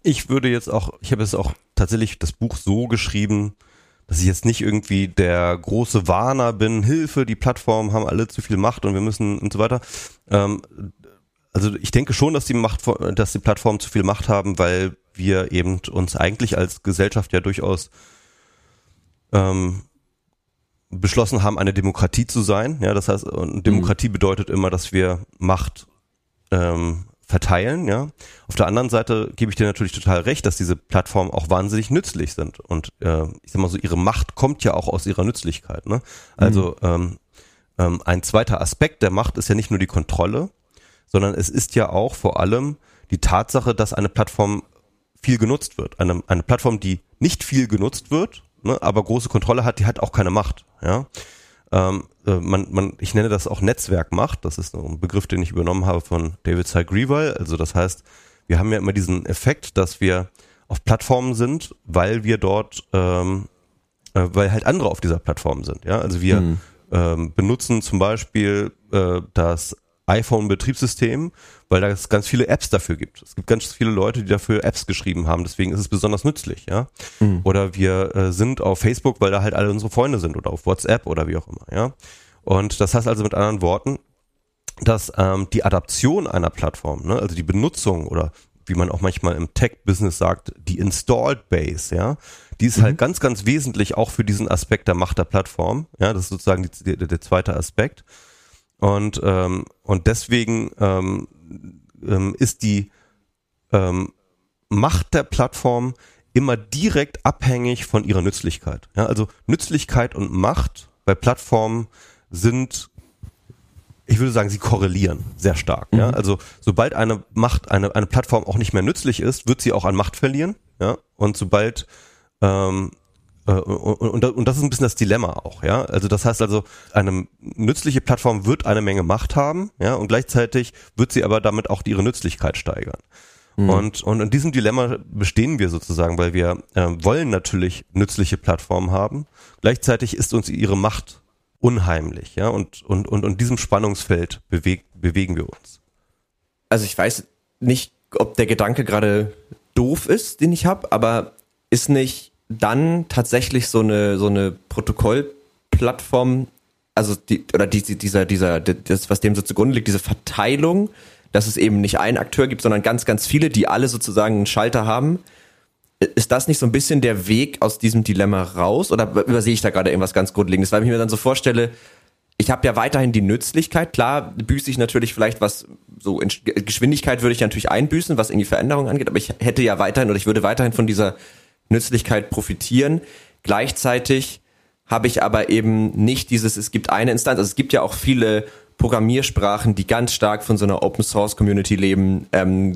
Ich würde jetzt auch, ich habe jetzt auch tatsächlich das Buch so geschrieben, dass ich jetzt nicht irgendwie der große Warner bin, Hilfe, die Plattformen haben alle zu viel Macht und wir müssen und so weiter. Ähm, also ich denke schon, dass die Macht, dass die Plattformen zu viel Macht haben, weil wir eben uns eigentlich als Gesellschaft ja durchaus ähm, beschlossen haben, eine Demokratie zu sein. Ja, das heißt, Demokratie mhm. bedeutet immer, dass wir Macht ähm, verteilen, ja. Auf der anderen Seite gebe ich dir natürlich total recht, dass diese Plattformen auch wahnsinnig nützlich sind. Und äh, ich sag mal so, ihre Macht kommt ja auch aus ihrer Nützlichkeit. Ne? Also mhm. ähm, ähm, ein zweiter Aspekt der Macht ist ja nicht nur die Kontrolle, sondern es ist ja auch vor allem die Tatsache, dass eine Plattform viel genutzt wird. Eine, eine Plattform, die nicht viel genutzt wird, ne, aber große Kontrolle hat, die hat auch keine Macht. Ja. Ähm, äh, man, man, ich nenne das auch Netzwerkmacht. Das ist ein Begriff, den ich übernommen habe von David Sagrival. Also das heißt, wir haben ja immer diesen Effekt, dass wir auf Plattformen sind, weil wir dort, ähm, äh, weil halt andere auf dieser Plattform sind. Ja, also wir mhm. ähm, benutzen zum Beispiel äh, das iPhone-Betriebssystem, weil da es ganz viele Apps dafür gibt. Es gibt ganz viele Leute, die dafür Apps geschrieben haben, deswegen ist es besonders nützlich, ja. Mhm. Oder wir äh, sind auf Facebook, weil da halt alle unsere Freunde sind oder auf WhatsApp oder wie auch immer, ja. Und das heißt also mit anderen Worten, dass ähm, die Adaption einer Plattform, ne, also die Benutzung oder wie man auch manchmal im Tech-Business sagt, die Installed Base, ja, die ist halt mhm. halt ganz, ganz wesentlich auch für diesen Aspekt der Macht der Plattform. Ja, das ist sozusagen die, der, der zweite Aspekt. Und, ähm, und deswegen ähm, ähm, ist die ähm, Macht der Plattform immer direkt abhängig von ihrer Nützlichkeit. Ja, also Nützlichkeit und Macht bei Plattformen sind ich würde sagen, sie korrelieren sehr stark. Mhm. Ja? Also sobald eine Macht, eine, eine Plattform auch nicht mehr nützlich ist, wird sie auch an Macht verlieren. Ja? Und sobald ähm, äh, und, und das ist ein bisschen das Dilemma auch, ja. Also das heißt also, eine nützliche Plattform wird eine Menge Macht haben, ja, und gleichzeitig wird sie aber damit auch ihre Nützlichkeit steigern. Mhm. Und, und in diesem Dilemma bestehen wir sozusagen, weil wir äh, wollen natürlich nützliche Plattformen haben. Gleichzeitig ist uns ihre Macht unheimlich, ja, und, und, und, und diesem Spannungsfeld beweg, bewegen wir uns. Also ich weiß nicht, ob der Gedanke gerade doof ist, den ich habe, aber ist nicht dann tatsächlich so eine, so eine Protokollplattform, also die, oder die, dieser, dieser, das, was dem so zugrunde liegt, diese Verteilung, dass es eben nicht einen Akteur gibt, sondern ganz, ganz viele, die alle sozusagen einen Schalter haben, ist das nicht so ein bisschen der Weg aus diesem Dilemma raus? Oder übersehe ich da gerade irgendwas ganz Grundlegendes? Weil ich mir dann so vorstelle, ich habe ja weiterhin die Nützlichkeit. Klar büße ich natürlich vielleicht was, so in Geschwindigkeit würde ich natürlich einbüßen, was irgendwie Veränderungen angeht, aber ich hätte ja weiterhin oder ich würde weiterhin von dieser Nützlichkeit profitieren. Gleichzeitig habe ich aber eben nicht dieses, es gibt eine Instanz. Also es gibt ja auch viele Programmiersprachen, die ganz stark von so einer Open Source Community leben. Ähm,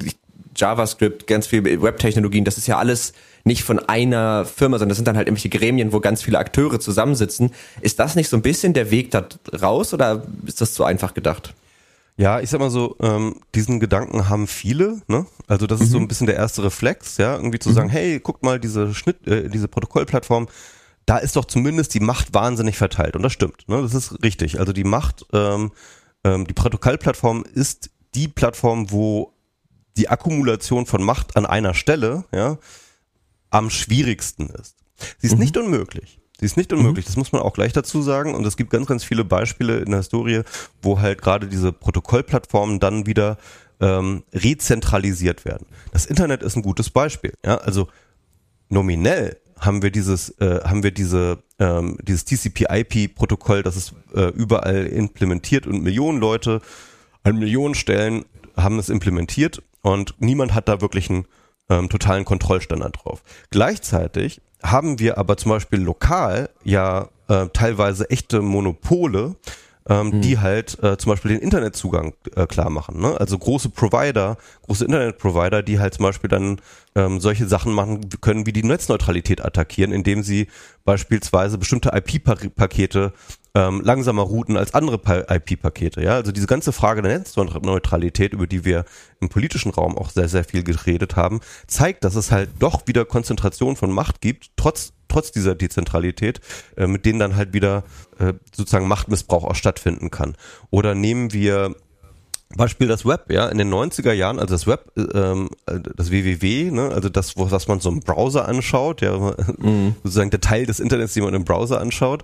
JavaScript, ganz viel Webtechnologien, das ist ja alles nicht von einer Firma, sondern das sind dann halt irgendwelche Gremien, wo ganz viele Akteure zusammensitzen. Ist das nicht so ein bisschen der Weg da raus oder ist das zu einfach gedacht? Ja, ich sag mal so, ähm, diesen Gedanken haben viele, ne? Also das ist so mhm. ein bisschen der erste Reflex, ja, irgendwie zu mhm. sagen, hey, guckt mal, diese Schnitt, äh, diese Protokollplattform, da ist doch zumindest die Macht wahnsinnig verteilt. Und das stimmt, ne? Das ist richtig. Also die Macht, ähm, ähm, die Protokollplattform ist die Plattform, wo die Akkumulation von Macht an einer Stelle ja, am schwierigsten ist. Sie ist mhm. nicht unmöglich. Sie ist nicht mhm. unmöglich, mhm. das muss man auch gleich dazu sagen. Und es gibt ganz, ganz viele Beispiele in der Historie, wo halt gerade diese Protokollplattformen dann wieder ähm, rezentralisiert werden. Das Internet ist ein gutes Beispiel. Ja? Also nominell haben wir dieses, äh, haben wir diese, ähm, dieses TCP/IP-Protokoll, das ist äh, überall implementiert und Millionen Leute an Millionen Stellen haben es implementiert und niemand hat da wirklich einen ähm, totalen Kontrollstandard drauf. Gleichzeitig haben wir aber zum Beispiel lokal ja äh, teilweise echte Monopole, ähm, hm. die halt äh, zum Beispiel den Internetzugang äh, klar machen. Ne? Also große Provider, große Internetprovider, die halt zum Beispiel dann ähm, solche Sachen machen können, wie die Netzneutralität attackieren, indem sie beispielsweise bestimmte IP-Pakete ähm, langsamer routen als andere IP-Pakete. Ja, also diese ganze Frage der Netzneutralität, über die wir im politischen Raum auch sehr, sehr viel geredet haben, zeigt, dass es halt doch wieder Konzentration von Macht gibt, trotz trotz dieser Dezentralität, äh, mit denen dann halt wieder äh, sozusagen Machtmissbrauch auch stattfinden kann. Oder nehmen wir Beispiel das Web, ja, in den 90er Jahren, also das Web, ähm, das WWW, ne, also das, was man so im Browser anschaut, ja, mhm. sozusagen der Teil des Internets, den man im Browser anschaut,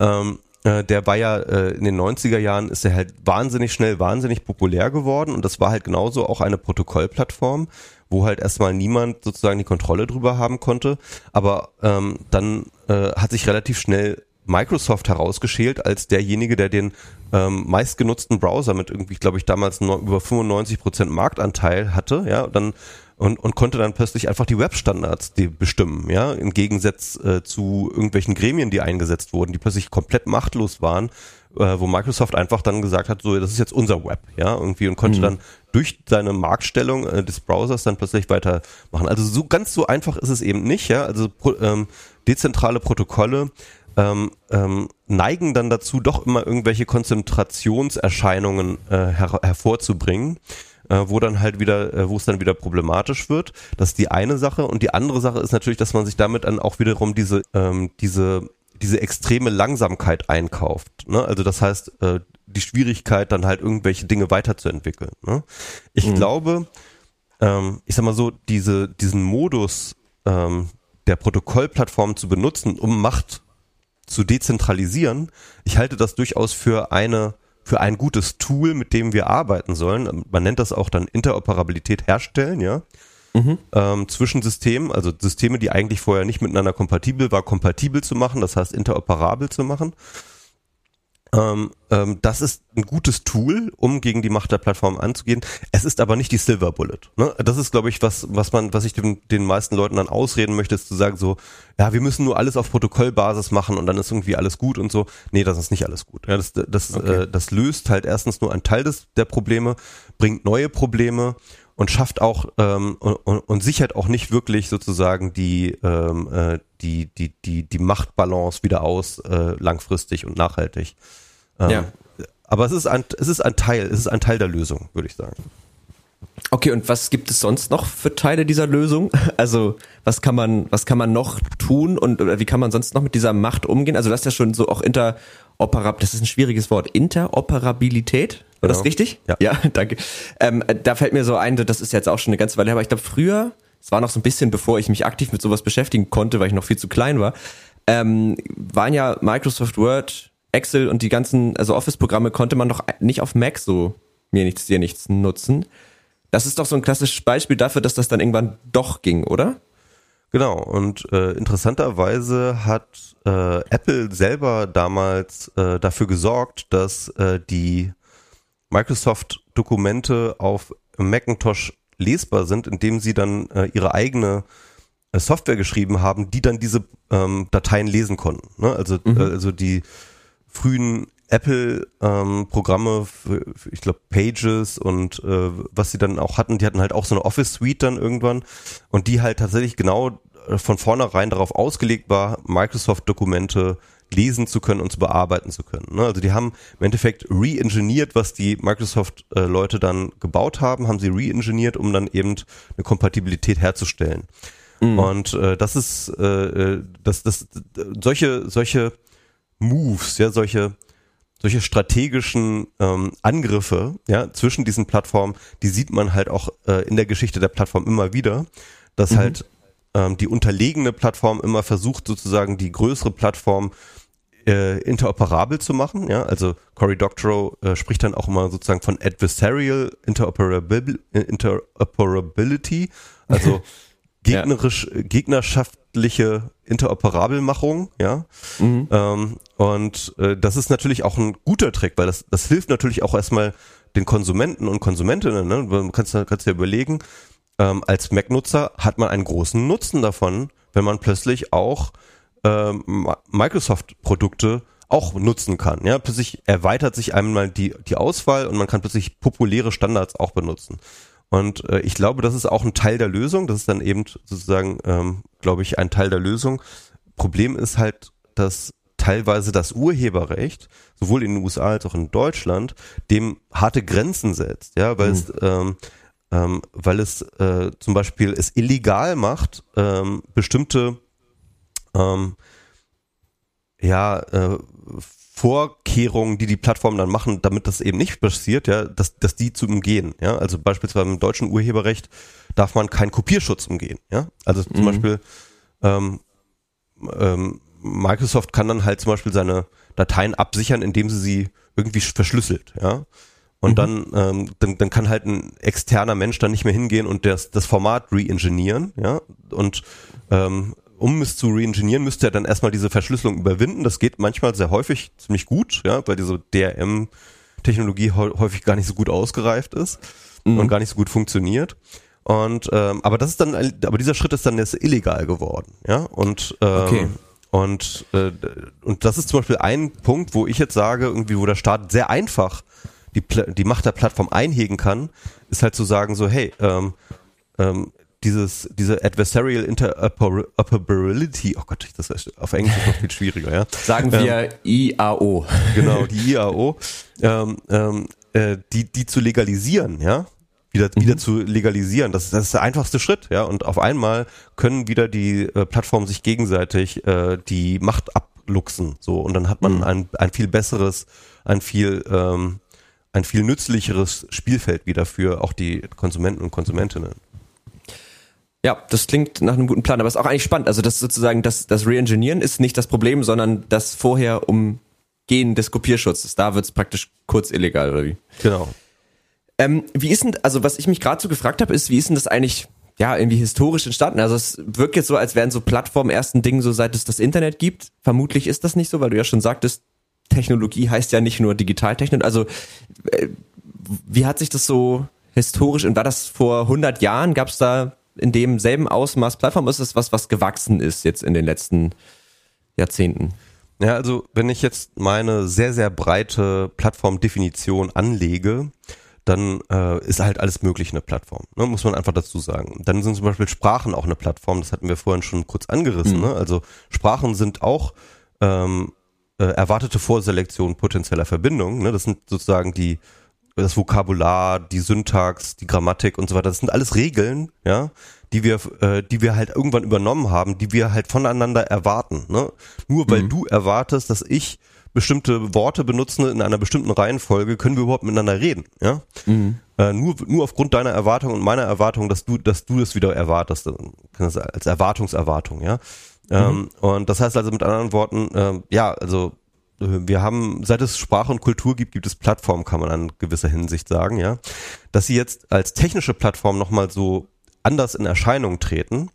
ähm, äh, der war ja äh, in den 90er Jahren ist er halt wahnsinnig schnell, wahnsinnig populär geworden und das war halt genauso auch eine Protokollplattform, wo halt erstmal niemand sozusagen die Kontrolle drüber haben konnte. Aber ähm, dann äh, hat sich relativ schnell Microsoft herausgeschält als derjenige, der den ähm, meistgenutzten Browser mit irgendwie, glaube ich, damals no, über 95 Prozent Marktanteil hatte, ja, dann und, und konnte dann plötzlich einfach die Webstandards bestimmen, ja, im Gegensatz äh, zu irgendwelchen Gremien, die eingesetzt wurden, die plötzlich komplett machtlos waren, äh, wo Microsoft einfach dann gesagt hat, so, das ist jetzt unser Web, ja, irgendwie und konnte mhm. dann durch seine Marktstellung äh, des Browsers dann plötzlich weitermachen. Also so ganz so einfach ist es eben nicht, ja, also ähm, dezentrale Protokolle ähm, ähm, neigen dann dazu, doch immer irgendwelche Konzentrationserscheinungen äh, her hervorzubringen äh, wo dann halt wieder, äh, wo es dann wieder problematisch wird. Das ist die eine Sache. Und die andere Sache ist natürlich, dass man sich damit dann auch wiederum diese, ähm, diese, diese extreme Langsamkeit einkauft. Ne? Also das heißt, äh, die Schwierigkeit, dann halt irgendwelche Dinge weiterzuentwickeln. Ne? Ich mhm. glaube, ähm, ich sag mal so, diese, diesen Modus ähm, der Protokollplattform zu benutzen, um Macht zu dezentralisieren, ich halte das durchaus für eine für ein gutes Tool, mit dem wir arbeiten sollen. Man nennt das auch dann Interoperabilität herstellen, ja. Mhm. Ähm, zwischen Systemen, also Systeme, die eigentlich vorher nicht miteinander kompatibel war, kompatibel zu machen, das heißt interoperabel zu machen. Ähm, ähm, das ist ein gutes Tool, um gegen die Macht der Plattform anzugehen. Es ist aber nicht die Silver Bullet. Ne? Das ist, glaube ich, was, was man, was ich den, den meisten Leuten dann ausreden möchte, ist zu sagen so, ja, wir müssen nur alles auf Protokollbasis machen und dann ist irgendwie alles gut und so. Nee, das ist nicht alles gut. Ja, das, das, okay. äh, das löst halt erstens nur einen Teil des, der Probleme, bringt neue Probleme und schafft auch ähm, und, und sichert auch nicht wirklich sozusagen die ähm, äh, die die die die Machtbalance wieder aus äh, langfristig und nachhaltig. Ähm, ja. Aber es ist ein es ist ein Teil es ist ein Teil der Lösung, würde ich sagen. Okay, und was gibt es sonst noch für Teile dieser Lösung? Also, was kann man, was kann man noch tun und oder wie kann man sonst noch mit dieser Macht umgehen? Also, du hast ja schon so auch interoperab, das ist ein schwieriges Wort, Interoperabilität. War das richtig? Ja. Ja, danke. Ähm, da fällt mir so ein, das ist jetzt auch schon eine ganze Weile her, aber ich glaube früher, es war noch so ein bisschen, bevor ich mich aktiv mit sowas beschäftigen konnte, weil ich noch viel zu klein war, ähm, waren ja Microsoft Word, Excel und die ganzen, also Office-Programme konnte man doch nicht auf Mac so mir nichts, dir nichts nutzen. Das ist doch so ein klassisches Beispiel dafür, dass das dann irgendwann doch ging, oder? Genau, und äh, interessanterweise hat äh, Apple selber damals äh, dafür gesorgt, dass äh, die Microsoft-Dokumente auf Macintosh lesbar sind, indem sie dann äh, ihre eigene äh, Software geschrieben haben, die dann diese ähm, Dateien lesen konnten. Ne? Also, mhm. äh, also die frühen Apple-Programme, ähm, ich glaube Pages und äh, was sie dann auch hatten, die hatten halt auch so eine Office-Suite dann irgendwann und die halt tatsächlich genau äh, von vornherein darauf ausgelegt war, Microsoft-Dokumente lesen zu können und zu bearbeiten zu können. Ne? Also die haben im Endeffekt re-engineert, was die Microsoft-Leute dann gebaut haben, haben sie re-engineert, um dann eben eine Kompatibilität herzustellen. Mhm. Und äh, das ist äh, äh das, das, solche, solche Moves, ja, solche solche strategischen ähm, Angriffe ja, zwischen diesen Plattformen, die sieht man halt auch äh, in der Geschichte der Plattform immer wieder, dass mhm. halt ähm, die unterlegene Plattform immer versucht sozusagen die größere Plattform äh, interoperabel zu machen. Ja, also Cory Doctorow äh, spricht dann auch immer sozusagen von adversarial Interoperabil Interoperability, also gegnerisch, ja. gegnerschaftliche Interoperabelmachung, ja. Mhm. Ähm, und äh, das ist natürlich auch ein guter Trick, weil das, das hilft natürlich auch erstmal den Konsumenten und Konsumentinnen. Ne? Du kannst, kannst dir überlegen, ähm, als Mac-Nutzer hat man einen großen Nutzen davon, wenn man plötzlich auch ähm, Microsoft-Produkte auch nutzen kann. Ja, plötzlich erweitert sich einmal die, die Auswahl und man kann plötzlich populäre Standards auch benutzen. Und äh, ich glaube, das ist auch ein Teil der Lösung. Das ist dann eben sozusagen, ähm, glaube ich, ein Teil der Lösung. Problem ist halt, dass teilweise das Urheberrecht, sowohl in den USA als auch in Deutschland, dem harte Grenzen setzt. Ja, weil mhm. es ähm, ähm, weil es äh, zum Beispiel es illegal macht, ähm, bestimmte ähm, ja, äh, Vorkehrungen, die die Plattformen dann machen, damit das eben nicht passiert, ja, dass, dass die zu umgehen. Ja, also beispielsweise im deutschen Urheberrecht darf man keinen Kopierschutz umgehen. Ja, also zum mhm. Beispiel ähm, ähm, Microsoft kann dann halt zum Beispiel seine Dateien absichern, indem sie sie irgendwie verschlüsselt. Ja, und mhm. dann, ähm, dann, dann kann halt ein externer Mensch dann nicht mehr hingehen und das, das Format re-engineeren, ja. Und ähm, um es zu re-engineeren, müsste er dann erstmal diese Verschlüsselung überwinden. Das geht manchmal sehr häufig ziemlich gut, ja, weil diese DRM-Technologie häufig gar nicht so gut ausgereift ist mhm. und gar nicht so gut funktioniert. Und ähm, aber das ist dann, aber dieser Schritt ist dann jetzt illegal geworden, ja. Und ähm, okay. und äh, und das ist zum Beispiel ein Punkt, wo ich jetzt sage, irgendwie, wo der Staat sehr einfach die, die Macht der Plattform einhegen kann, ist halt zu sagen so, hey, ähm, ähm, dieses, diese Adversarial Interoperability, oh Gott, das ist auf Englisch noch viel schwieriger, ja. Sagen wir ähm, IAO. Genau, die IAO, ähm, ähm, äh, die, die zu legalisieren, ja, wieder, mhm. wieder zu legalisieren. Das, das ist der einfachste Schritt, ja. Und auf einmal können wieder die äh, Plattformen sich gegenseitig äh, die Macht abluchsen, so. Und dann hat man mhm. ein, ein viel besseres, ein viel, ähm, ein viel nützlicheres Spielfeld wieder für auch die Konsumenten und Konsumentinnen. Ja, das klingt nach einem guten Plan, aber ist auch eigentlich spannend. Also das sozusagen, das, das Re-Engineeren ist nicht das Problem, sondern das vorher Umgehen des Kopierschutzes. Da wird es praktisch kurz illegal, oder wie? Genau. Ähm, wie ist denn, also was ich mich gerade so gefragt habe, ist, wie ist denn das eigentlich, ja, irgendwie historisch entstanden? Also es wirkt jetzt so, als wären so Plattformen ersten Dingen so, seit es das Internet gibt. Vermutlich ist das nicht so, weil du ja schon sagtest, Technologie heißt ja nicht nur Digitaltechnik. Also äh, wie hat sich das so historisch und war das vor 100 Jahren? Gab es da in demselben Ausmaß Plattform? Ist das was, was gewachsen ist jetzt in den letzten Jahrzehnten? Ja, also wenn ich jetzt meine sehr, sehr breite Plattformdefinition anlege, dann äh, ist halt alles möglich eine Plattform, ne, muss man einfach dazu sagen. Dann sind zum Beispiel Sprachen auch eine Plattform, das hatten wir vorhin schon kurz angerissen. Mhm. Ne? Also Sprachen sind auch ähm, äh, erwartete Vorselektion potenzieller Verbindungen. Ne? Das sind sozusagen die das Vokabular, die Syntax, die Grammatik und so weiter. Das sind alles Regeln, ja, die wir, äh, die wir halt irgendwann übernommen haben, die wir halt voneinander erwarten. Ne? Nur weil mhm. du erwartest, dass ich bestimmte Worte benutze in einer bestimmten Reihenfolge, können wir überhaupt miteinander reden. Ja? Mhm. Äh, nur, nur aufgrund deiner Erwartung und meiner Erwartung, dass du, dass du das wieder erwartest, als Erwartungserwartung, ja. Mhm. Ähm, und das heißt also mit anderen Worten, äh, ja, also äh, wir haben, seit es Sprache und Kultur gibt, gibt es Plattformen, kann man in gewisser Hinsicht sagen, ja. Dass sie jetzt als technische Plattform nochmal so anders in Erscheinung treten,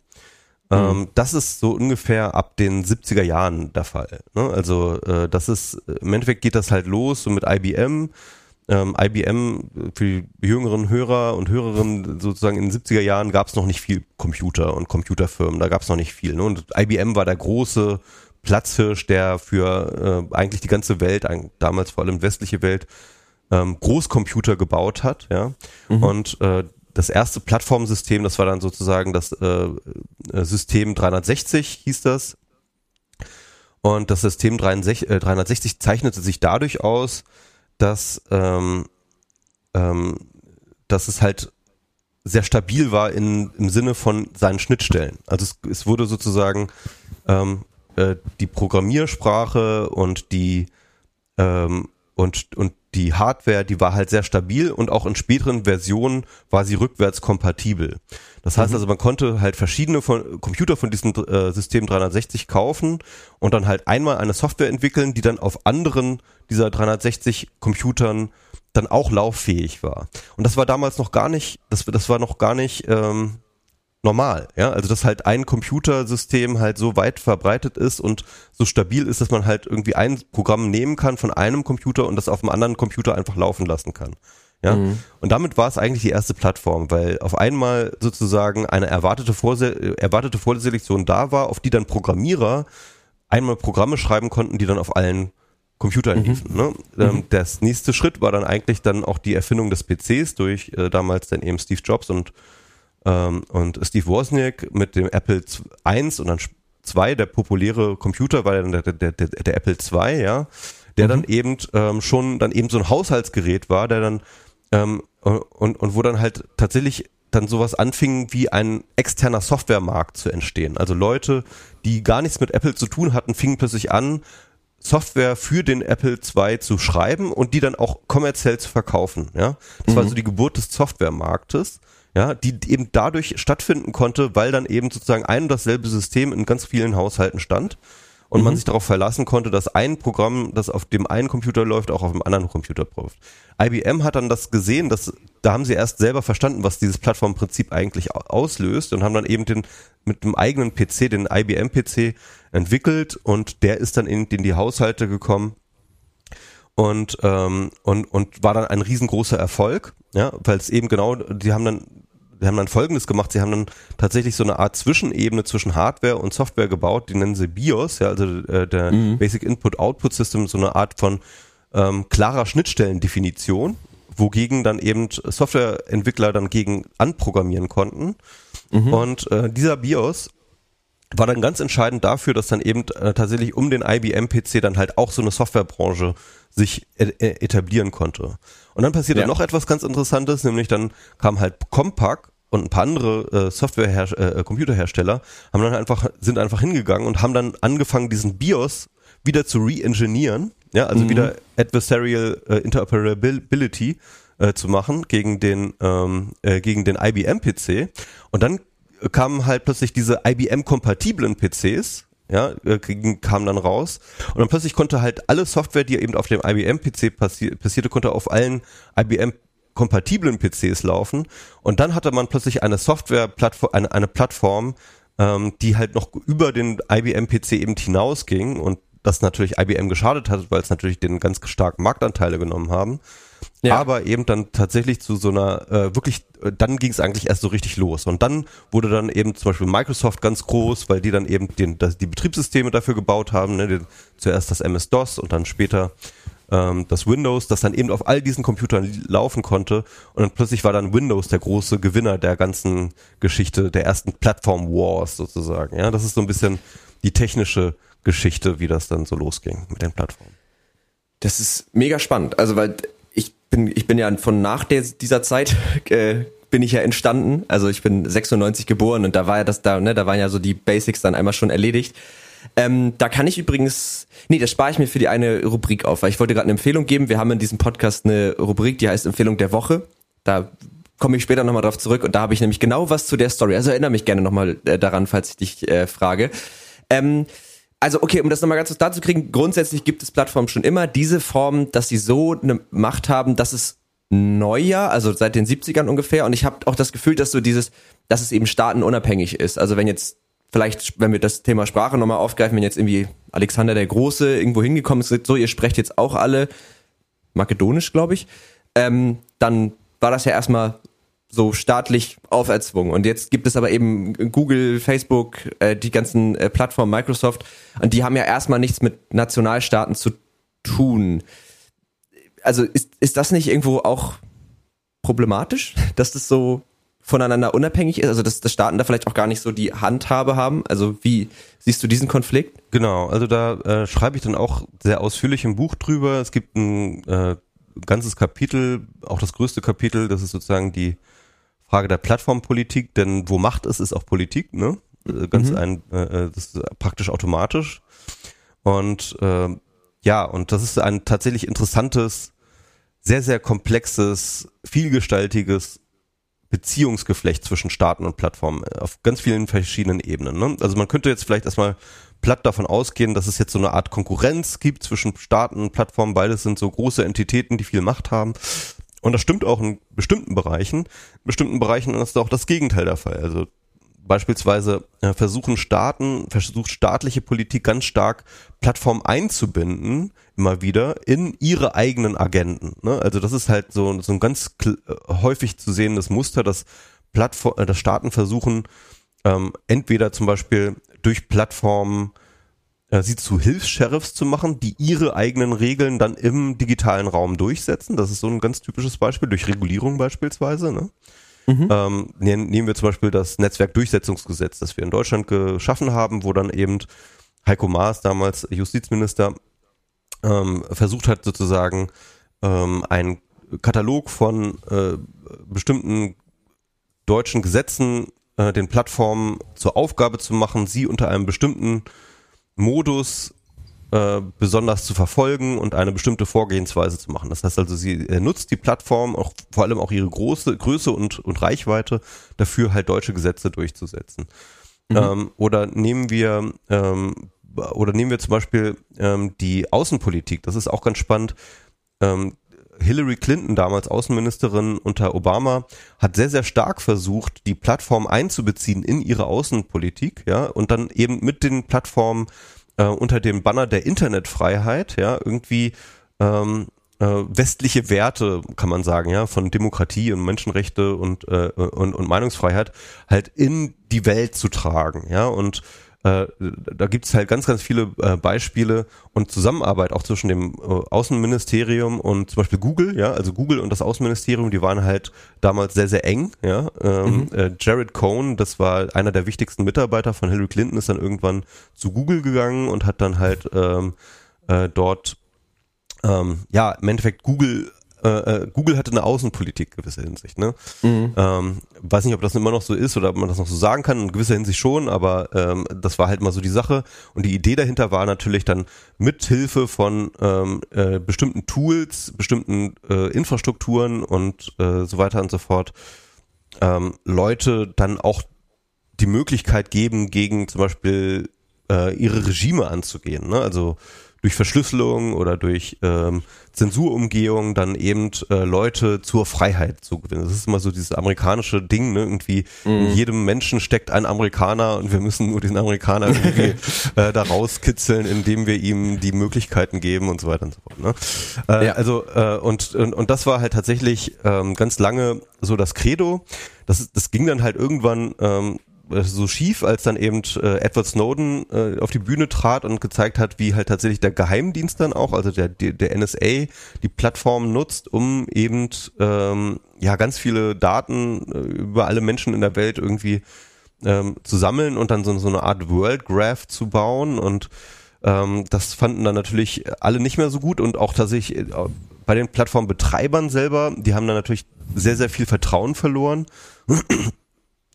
ähm, mhm. das ist so ungefähr ab den 70er Jahren der Fall. Ne? Also äh, das ist, im Endeffekt geht das halt los so mit IBM. Ähm, IBM für die jüngeren Hörer und Hörerinnen sozusagen in den 70er Jahren gab es noch nicht viel Computer und Computerfirmen, da gab es noch nicht viel. Ne? Und IBM war der große Platzhirsch, der für äh, eigentlich die ganze Welt, damals vor allem westliche Welt, ähm, Großcomputer gebaut hat, ja. Mhm. Und äh, das erste Plattformsystem, das war dann sozusagen das äh, äh System 360 hieß das. Und das System 360, äh, 360 zeichnete sich dadurch aus, dass, ähm, ähm, dass es halt sehr stabil war in, im Sinne von seinen Schnittstellen. Also es, es wurde sozusagen ähm, äh, die Programmiersprache und die ähm, und, und die Hardware, die war halt sehr stabil und auch in späteren Versionen war sie rückwärts kompatibel. Das heißt mhm. also, man konnte halt verschiedene von, Computer von diesem äh, System 360 kaufen und dann halt einmal eine Software entwickeln, die dann auf anderen dieser 360 Computern dann auch lauffähig war. Und das war damals noch gar nicht, das, das war noch gar nicht ähm, normal, ja, also dass halt ein Computersystem halt so weit verbreitet ist und so stabil ist, dass man halt irgendwie ein Programm nehmen kann von einem Computer und das auf einem anderen Computer einfach laufen lassen kann. Ja, mhm. und damit war es eigentlich die erste Plattform, weil auf einmal sozusagen eine erwartete, Vorse erwartete Vorselektion da war, auf die dann Programmierer einmal Programme schreiben konnten, die dann auf allen Computern mhm. liefen. Ne? Ähm, mhm. das nächste Schritt war dann eigentlich dann auch die Erfindung des PCs durch äh, damals dann eben Steve Jobs und und Steve Wozniak mit dem Apple I und dann 2, der populäre Computer, war dann der, der, der, der Apple II, ja, der mhm. dann eben ähm, schon dann eben so ein Haushaltsgerät war, der dann ähm, und, und wo dann halt tatsächlich dann sowas anfing wie ein externer Softwaremarkt zu entstehen. Also Leute, die gar nichts mit Apple zu tun hatten, fingen plötzlich an, Software für den Apple II zu schreiben und die dann auch kommerziell zu verkaufen. Ja, das mhm. war so die Geburt des Softwaremarktes ja, die eben dadurch stattfinden konnte, weil dann eben sozusagen ein und dasselbe System in ganz vielen Haushalten stand und mhm. man sich darauf verlassen konnte, dass ein Programm, das auf dem einen Computer läuft, auch auf dem anderen Computer läuft. IBM hat dann das gesehen, dass da haben sie erst selber verstanden, was dieses Plattformprinzip eigentlich auslöst und haben dann eben den mit dem eigenen PC, den IBM PC entwickelt und der ist dann in, in die Haushalte gekommen und ähm, und und war dann ein riesengroßer Erfolg, ja, weil es eben genau, die haben dann wir haben dann Folgendes gemacht. Sie haben dann tatsächlich so eine Art Zwischenebene zwischen Hardware und Software gebaut. Die nennen sie BIOS, ja, also äh, der mhm. Basic Input Output System, so eine Art von ähm, klarer Schnittstellendefinition, wogegen dann eben Softwareentwickler dann gegen anprogrammieren konnten. Mhm. Und äh, dieser BIOS war dann ganz entscheidend dafür, dass dann eben äh, tatsächlich um den IBM-PC dann halt auch so eine Softwarebranche sich e e etablieren konnte. Und dann passierte ja. noch etwas ganz Interessantes, nämlich dann kam halt Compaq und ein paar andere äh, Software äh, Computerhersteller haben dann einfach sind einfach hingegangen und haben dann angefangen diesen BIOS wieder zu re-engineeren, ja, also mhm. wieder adversarial äh, interoperability äh, zu machen gegen den ähm, äh, gegen den IBM PC und dann kamen halt plötzlich diese IBM kompatiblen PCs ja, äh, kam dann raus. Und dann plötzlich konnte halt alle Software, die eben auf dem IBM-PC passi passierte, konnte auf allen IBM kompatiblen PCs laufen. Und dann hatte man plötzlich eine Software-Plattform, eine, eine Plattform, ähm, die halt noch über den IBM-PC eben hinausging und das natürlich IBM geschadet hat, weil es natürlich den ganz starken Marktanteile genommen haben. Ja. Aber eben dann tatsächlich zu so einer, äh, wirklich, äh, dann ging es eigentlich erst so richtig los. Und dann wurde dann eben zum Beispiel Microsoft ganz groß, weil die dann eben den, das, die Betriebssysteme dafür gebaut haben. Ne? Den, zuerst das MS-DOS und dann später ähm, das Windows, das dann eben auf all diesen Computern laufen konnte. Und dann plötzlich war dann Windows der große Gewinner der ganzen Geschichte, der ersten Plattform Wars sozusagen. Ja, das ist so ein bisschen die technische Geschichte, wie das dann so losging mit den Plattformen. Das ist mega spannend. Also, weil bin, ich bin ja von nach der, dieser Zeit äh, bin ich ja entstanden. Also ich bin 96 geboren und da war ja das da, ne, da waren ja so die Basics dann einmal schon erledigt. Ähm, da kann ich übrigens, nee, das spare ich mir für die eine Rubrik auf, weil ich wollte gerade eine Empfehlung geben. Wir haben in diesem Podcast eine Rubrik, die heißt Empfehlung der Woche. Da komme ich später nochmal drauf zurück und da habe ich nämlich genau was zu der Story. Also erinnere mich gerne nochmal äh, daran, falls ich dich äh, frage. Ähm, also okay, um das nochmal ganz kurz dazu kriegen, grundsätzlich gibt es Plattformen schon immer. Diese Form, dass sie so eine Macht haben, dass es neuer, also seit den 70ern ungefähr. Und ich habe auch das Gefühl, dass so dieses, dass es eben staatenunabhängig ist. Also wenn jetzt vielleicht, wenn wir das Thema Sprache nochmal aufgreifen, wenn jetzt irgendwie Alexander der Große irgendwo hingekommen ist, so ihr sprecht jetzt auch alle makedonisch, glaube ich, ähm, dann war das ja erstmal so staatlich auferzwungen. Und jetzt gibt es aber eben Google, Facebook, äh, die ganzen äh, Plattformen, Microsoft, und die haben ja erstmal nichts mit Nationalstaaten zu tun. Also ist, ist das nicht irgendwo auch problematisch, dass das so voneinander unabhängig ist, also dass, dass Staaten da vielleicht auch gar nicht so die Handhabe haben. Also wie siehst du diesen Konflikt? Genau, also da äh, schreibe ich dann auch sehr ausführlich im Buch drüber. Es gibt ein äh, ganzes Kapitel, auch das größte Kapitel, das ist sozusagen die Frage der Plattformpolitik, denn wo Macht ist, ist auch Politik, ne? Äh, ganz mhm. ein, äh, äh, das ist praktisch automatisch. Und äh, ja, und das ist ein tatsächlich interessantes, sehr, sehr komplexes, vielgestaltiges Beziehungsgeflecht zwischen Staaten und Plattformen äh, auf ganz vielen verschiedenen Ebenen. Ne? Also man könnte jetzt vielleicht erstmal platt davon ausgehen, dass es jetzt so eine Art Konkurrenz gibt zwischen Staaten und Plattformen. Beides sind so große Entitäten, die viel Macht haben. Und das stimmt auch in bestimmten Bereichen. In bestimmten Bereichen ist auch das Gegenteil der Fall. Also beispielsweise äh, versuchen Staaten, versucht staatliche Politik ganz stark Plattformen einzubinden, immer wieder, in ihre eigenen Agenten. Ne? Also das ist halt so, so ein ganz äh, häufig zu sehendes Muster, dass Plattform, äh, dass Staaten versuchen, ähm, entweder zum Beispiel durch Plattformen sie zu Hilfs-Sheriffs zu machen, die ihre eigenen Regeln dann im digitalen Raum durchsetzen. Das ist so ein ganz typisches Beispiel, durch Regulierung beispielsweise. Ne? Mhm. Ähm, nehmen wir zum Beispiel das Netzwerkdurchsetzungsgesetz, das wir in Deutschland geschaffen haben, wo dann eben Heiko Maas, damals Justizminister, ähm, versucht hat sozusagen ähm, einen Katalog von äh, bestimmten deutschen Gesetzen äh, den Plattformen zur Aufgabe zu machen, sie unter einem bestimmten Modus äh, besonders zu verfolgen und eine bestimmte Vorgehensweise zu machen. Das heißt also, sie äh, nutzt die Plattform, auch vor allem auch ihre große Größe und, und Reichweite dafür halt deutsche Gesetze durchzusetzen. Mhm. Ähm, oder nehmen wir ähm, oder nehmen wir zum Beispiel ähm, die Außenpolitik. Das ist auch ganz spannend. Ähm, Hillary Clinton, damals Außenministerin unter Obama, hat sehr, sehr stark versucht, die Plattform einzubeziehen in ihre Außenpolitik, ja, und dann eben mit den Plattformen äh, unter dem Banner der Internetfreiheit, ja, irgendwie ähm, äh, westliche Werte, kann man sagen, ja, von Demokratie und Menschenrechte und, äh, und, und Meinungsfreiheit halt in die Welt zu tragen, ja, und äh, da gibt es halt ganz, ganz viele äh, Beispiele und Zusammenarbeit auch zwischen dem äh, Außenministerium und zum Beispiel Google, ja, also Google und das Außenministerium, die waren halt damals sehr, sehr eng, ja. Ähm, mhm. äh, Jared Cohn, das war einer der wichtigsten Mitarbeiter von Hillary Clinton, ist dann irgendwann zu Google gegangen und hat dann halt ähm, äh, dort ähm, ja, im Endeffekt Google äh, äh, Google hatte eine Außenpolitik in gewisser Hinsicht. Ne? Mhm. Ähm, weiß nicht, ob das immer noch so ist oder ob man das noch so sagen kann, in gewisser Hinsicht schon, aber ähm, das war halt mal so die Sache. Und die Idee dahinter war natürlich dann mit Hilfe von ähm, äh, bestimmten Tools, bestimmten äh, Infrastrukturen und äh, so weiter und so fort, ähm, Leute dann auch die Möglichkeit geben, gegen zum Beispiel äh, ihre Regime anzugehen. Ne? Also durch Verschlüsselung oder durch ähm, Zensurumgehung dann eben äh, Leute zur Freiheit zu gewinnen. Das ist immer so dieses amerikanische Ding, ne? Irgendwie mhm. in jedem Menschen steckt ein Amerikaner und wir müssen nur diesen Amerikaner irgendwie äh, da rauskitzeln, indem wir ihm die Möglichkeiten geben und so weiter und so fort. Ne? Äh, ja. Also äh, und, und und das war halt tatsächlich ähm, ganz lange so das Credo. Das das ging dann halt irgendwann ähm, äh, so schief, als dann eben äh, Edward Snowden äh, auf die Bühne trat und gezeigt hat, wie halt tatsächlich der Geheimdienst dann auch, also der, der, NSA, die Plattform nutzt, um eben ähm, ja ganz viele Daten äh, über alle Menschen in der Welt irgendwie ähm, zu sammeln und dann so, so eine Art World Graph zu bauen. Und ähm, das fanden dann natürlich alle nicht mehr so gut und auch tatsächlich äh, bei den Plattformbetreibern selber, die haben dann natürlich sehr, sehr viel Vertrauen verloren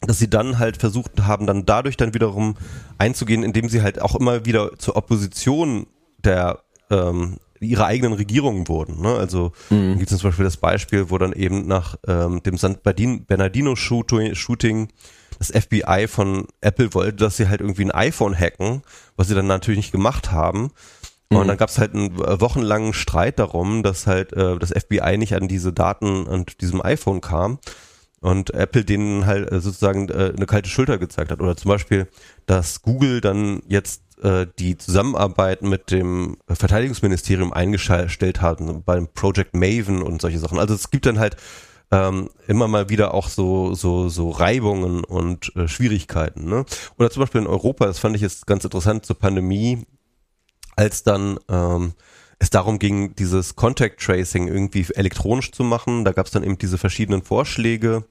dass sie dann halt versucht haben, dann dadurch dann wiederum einzugehen, indem sie halt auch immer wieder zur Opposition der ähm, ihrer eigenen Regierungen wurden. Ne? Also mhm. gibt es zum Beispiel das Beispiel, wo dann eben nach ähm, dem San Bernardino Shooting das FBI von Apple wollte, dass sie halt irgendwie ein iPhone hacken, was sie dann natürlich nicht gemacht haben. Mhm. Und dann gab es halt einen wochenlangen Streit darum, dass halt äh, das FBI nicht an diese Daten und diesem iPhone kam und Apple denen halt äh, sozusagen äh, eine kalte Schulter gezeigt hat. Oder zum Beispiel, dass Google dann jetzt äh, die Zusammenarbeit mit dem Verteidigungsministerium eingestellt hat, beim Project Maven und solche Sachen. Also es gibt dann halt ähm, immer mal wieder auch so so so Reibungen und äh, Schwierigkeiten. Ne? Oder zum Beispiel in Europa, das fand ich jetzt ganz interessant zur Pandemie, als dann ähm, es darum ging, dieses Contact Tracing irgendwie elektronisch zu machen. Da gab es dann eben diese verschiedenen Vorschläge,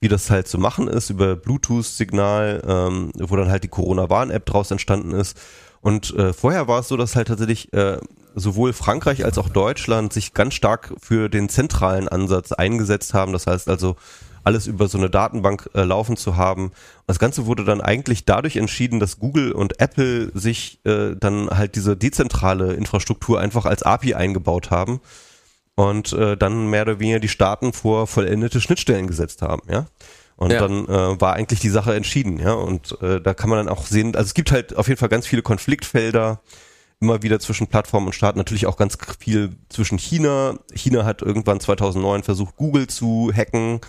wie das halt zu machen ist, über Bluetooth-Signal, ähm, wo dann halt die Corona-Warn-App draus entstanden ist. Und äh, vorher war es so, dass halt tatsächlich äh, sowohl Frankreich als auch Deutschland sich ganz stark für den zentralen Ansatz eingesetzt haben. Das heißt also, alles über so eine Datenbank äh, laufen zu haben. Das Ganze wurde dann eigentlich dadurch entschieden, dass Google und Apple sich äh, dann halt diese dezentrale Infrastruktur einfach als API eingebaut haben und äh, dann mehr oder weniger die Staaten vor vollendete Schnittstellen gesetzt haben, ja. Und ja. dann äh, war eigentlich die Sache entschieden, ja. Und äh, da kann man dann auch sehen, also es gibt halt auf jeden Fall ganz viele Konfliktfelder, immer wieder zwischen Plattformen und Staaten, natürlich auch ganz viel zwischen China. China hat irgendwann 2009 versucht, Google zu hacken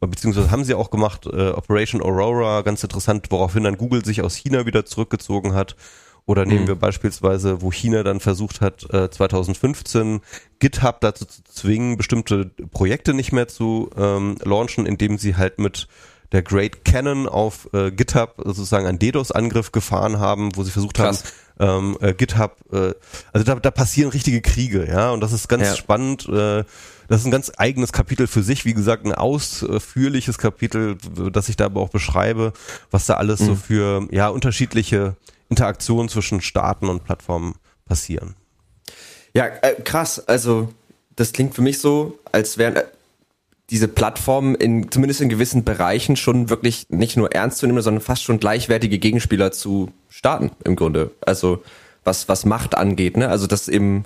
beziehungsweise haben sie auch gemacht, äh, Operation Aurora, ganz interessant, woraufhin dann Google sich aus China wieder zurückgezogen hat. Oder nehmen mhm. wir beispielsweise, wo China dann versucht hat, äh, 2015 GitHub dazu zu zwingen, bestimmte Projekte nicht mehr zu ähm, launchen, indem sie halt mit der Great Cannon auf äh, GitHub sozusagen einen DDoS-Angriff gefahren haben, wo sie versucht Krass. haben, ähm, äh, GitHub, äh, also da, da passieren richtige Kriege, ja, und das ist ganz ja. spannend. Äh, das ist ein ganz eigenes Kapitel für sich, wie gesagt, ein ausführliches Kapitel, das ich da aber auch beschreibe, was da alles mhm. so für ja unterschiedliche Interaktionen zwischen Staaten und Plattformen passieren. Ja, äh, krass. Also das klingt für mich so, als wären äh, diese Plattformen in zumindest in gewissen Bereichen schon wirklich nicht nur ernst zu nehmen, sondern fast schon gleichwertige Gegenspieler zu Staaten im Grunde. Also was was Macht angeht, ne? Also dass eben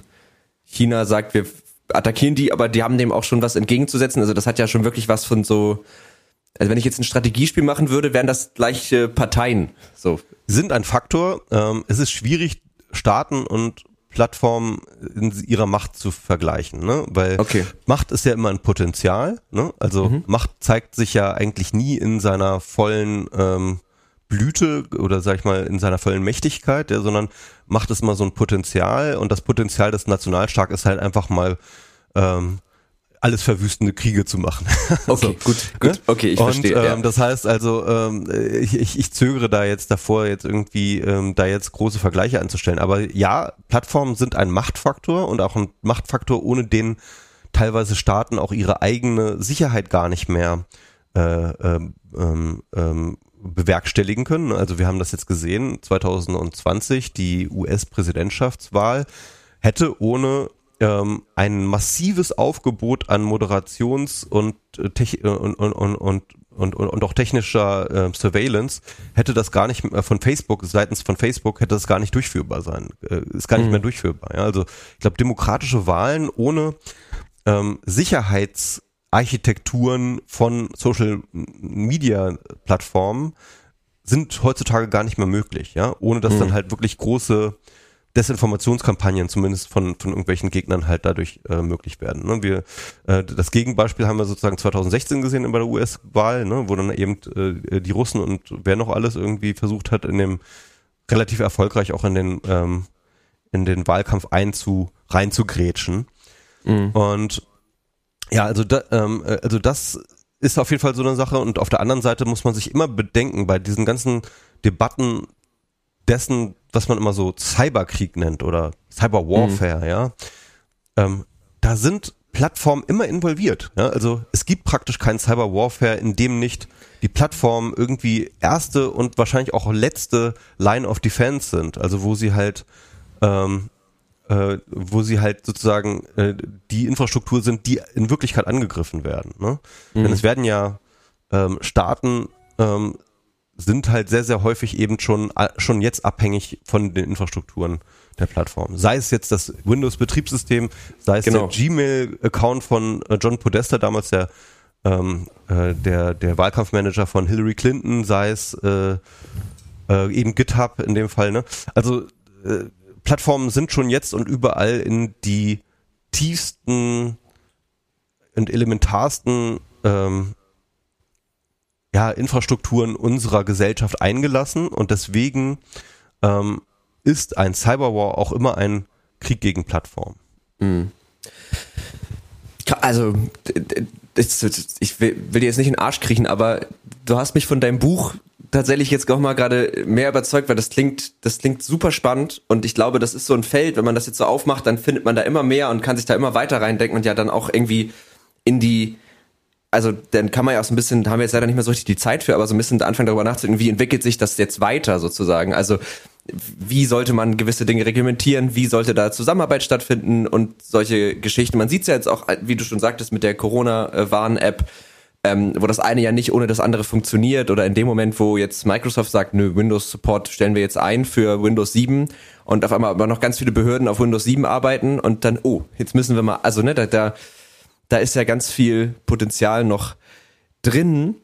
China sagt, wir attackieren die, aber die haben dem auch schon was entgegenzusetzen. Also das hat ja schon wirklich was von so, also wenn ich jetzt ein Strategiespiel machen würde, wären das gleiche Parteien. So. Sind ein Faktor. Ähm, es ist schwierig, Staaten und Plattformen in ihrer Macht zu vergleichen, ne? Weil okay. Macht ist ja immer ein Potenzial, ne? Also mhm. Macht zeigt sich ja eigentlich nie in seiner vollen ähm, Blüte oder sag ich mal in seiner vollen Mächtigkeit, ja, sondern Macht ist immer so ein Potenzial und das Potenzial des Nationalstaats ist halt einfach mal ähm, alles verwüstende Kriege zu machen. Okay, so, gut, gut, ne? okay, ich und, verstehe. Ähm, ja. Das heißt also, ähm, ich, ich, ich zögere da jetzt davor, jetzt irgendwie ähm, da jetzt große Vergleiche anzustellen. Aber ja, Plattformen sind ein Machtfaktor und auch ein Machtfaktor, ohne den teilweise Staaten auch ihre eigene Sicherheit gar nicht mehr äh, ähm, ähm, ähm bewerkstelligen können. Also wir haben das jetzt gesehen, 2020, die US-Präsidentschaftswahl hätte ohne ähm, ein massives Aufgebot an Moderations- und, äh, Tech und, und, und, und und, und, und auch technischer äh, Surveillance hätte das gar nicht äh, von Facebook, seitens von Facebook hätte das gar nicht durchführbar sein, äh, ist gar nicht mhm. mehr durchführbar. Ja? Also ich glaube, demokratische Wahlen ohne ähm, Sicherheitsarchitekturen von Social Media Plattformen sind heutzutage gar nicht mehr möglich, ja, ohne dass mhm. dann halt wirklich große Desinformationskampagnen zumindest von, von irgendwelchen Gegnern halt dadurch äh, möglich werden. Ne? Wir, äh, das Gegenbeispiel haben wir sozusagen 2016 gesehen bei der US-Wahl, ne? wo dann eben äh, die Russen und wer noch alles irgendwie versucht hat, in dem relativ erfolgreich auch in den ähm, in den Wahlkampf einzu reinzugrätschen. Mhm. Und ja, also da, ähm, äh, also das ist auf jeden Fall so eine Sache. Und auf der anderen Seite muss man sich immer bedenken bei diesen ganzen Debatten dessen, was man immer so Cyberkrieg nennt oder Cyberwarfare, mhm. ja. Ähm, da sind Plattformen immer involviert. Ja? Also es gibt praktisch keinen Cyberwarfare, in dem nicht die Plattformen irgendwie erste und wahrscheinlich auch letzte Line of Defense sind. Also wo sie halt ähm, äh, wo sie halt sozusagen äh, die Infrastruktur sind, die in Wirklichkeit angegriffen werden. Ne? Mhm. Denn es werden ja ähm, Staaten ähm, sind halt sehr, sehr häufig eben schon, äh, schon jetzt abhängig von den Infrastrukturen der Plattform. Sei es jetzt das Windows-Betriebssystem, sei es genau. der Gmail-Account von äh, John Podesta, damals der, ähm, äh, der, der Wahlkampfmanager von Hillary Clinton, sei es äh, äh, eben GitHub in dem Fall. Ne? Also äh, Plattformen sind schon jetzt und überall in die tiefsten und elementarsten ähm, ja, Infrastrukturen unserer Gesellschaft eingelassen und deswegen ähm, ist ein Cyberwar auch immer ein Krieg gegen Plattformen. Mhm. Also, ich will, dir jetzt nicht in den Arsch kriechen, aber du hast mich von deinem Buch tatsächlich jetzt auch mal gerade mehr überzeugt, weil das klingt, das klingt super spannend und ich glaube, das ist so ein Feld, wenn man das jetzt so aufmacht, dann findet man da immer mehr und kann sich da immer weiter reindenken und ja dann auch irgendwie in die, also dann kann man ja auch so ein bisschen, haben wir jetzt leider nicht mehr so richtig die Zeit für, aber so ein bisschen anfangen darüber nachzudenken, wie entwickelt sich das jetzt weiter sozusagen. Also wie sollte man gewisse Dinge reglementieren, wie sollte da Zusammenarbeit stattfinden und solche Geschichten. Man sieht es ja jetzt auch, wie du schon sagtest, mit der Corona-Warn-App, ähm, wo das eine ja nicht ohne das andere funktioniert oder in dem Moment, wo jetzt Microsoft sagt, nö, Windows Support stellen wir jetzt ein für Windows 7 und auf einmal aber noch ganz viele Behörden auf Windows 7 arbeiten und dann, oh, jetzt müssen wir mal, also ne, da, da, da ist ja ganz viel Potenzial noch drin.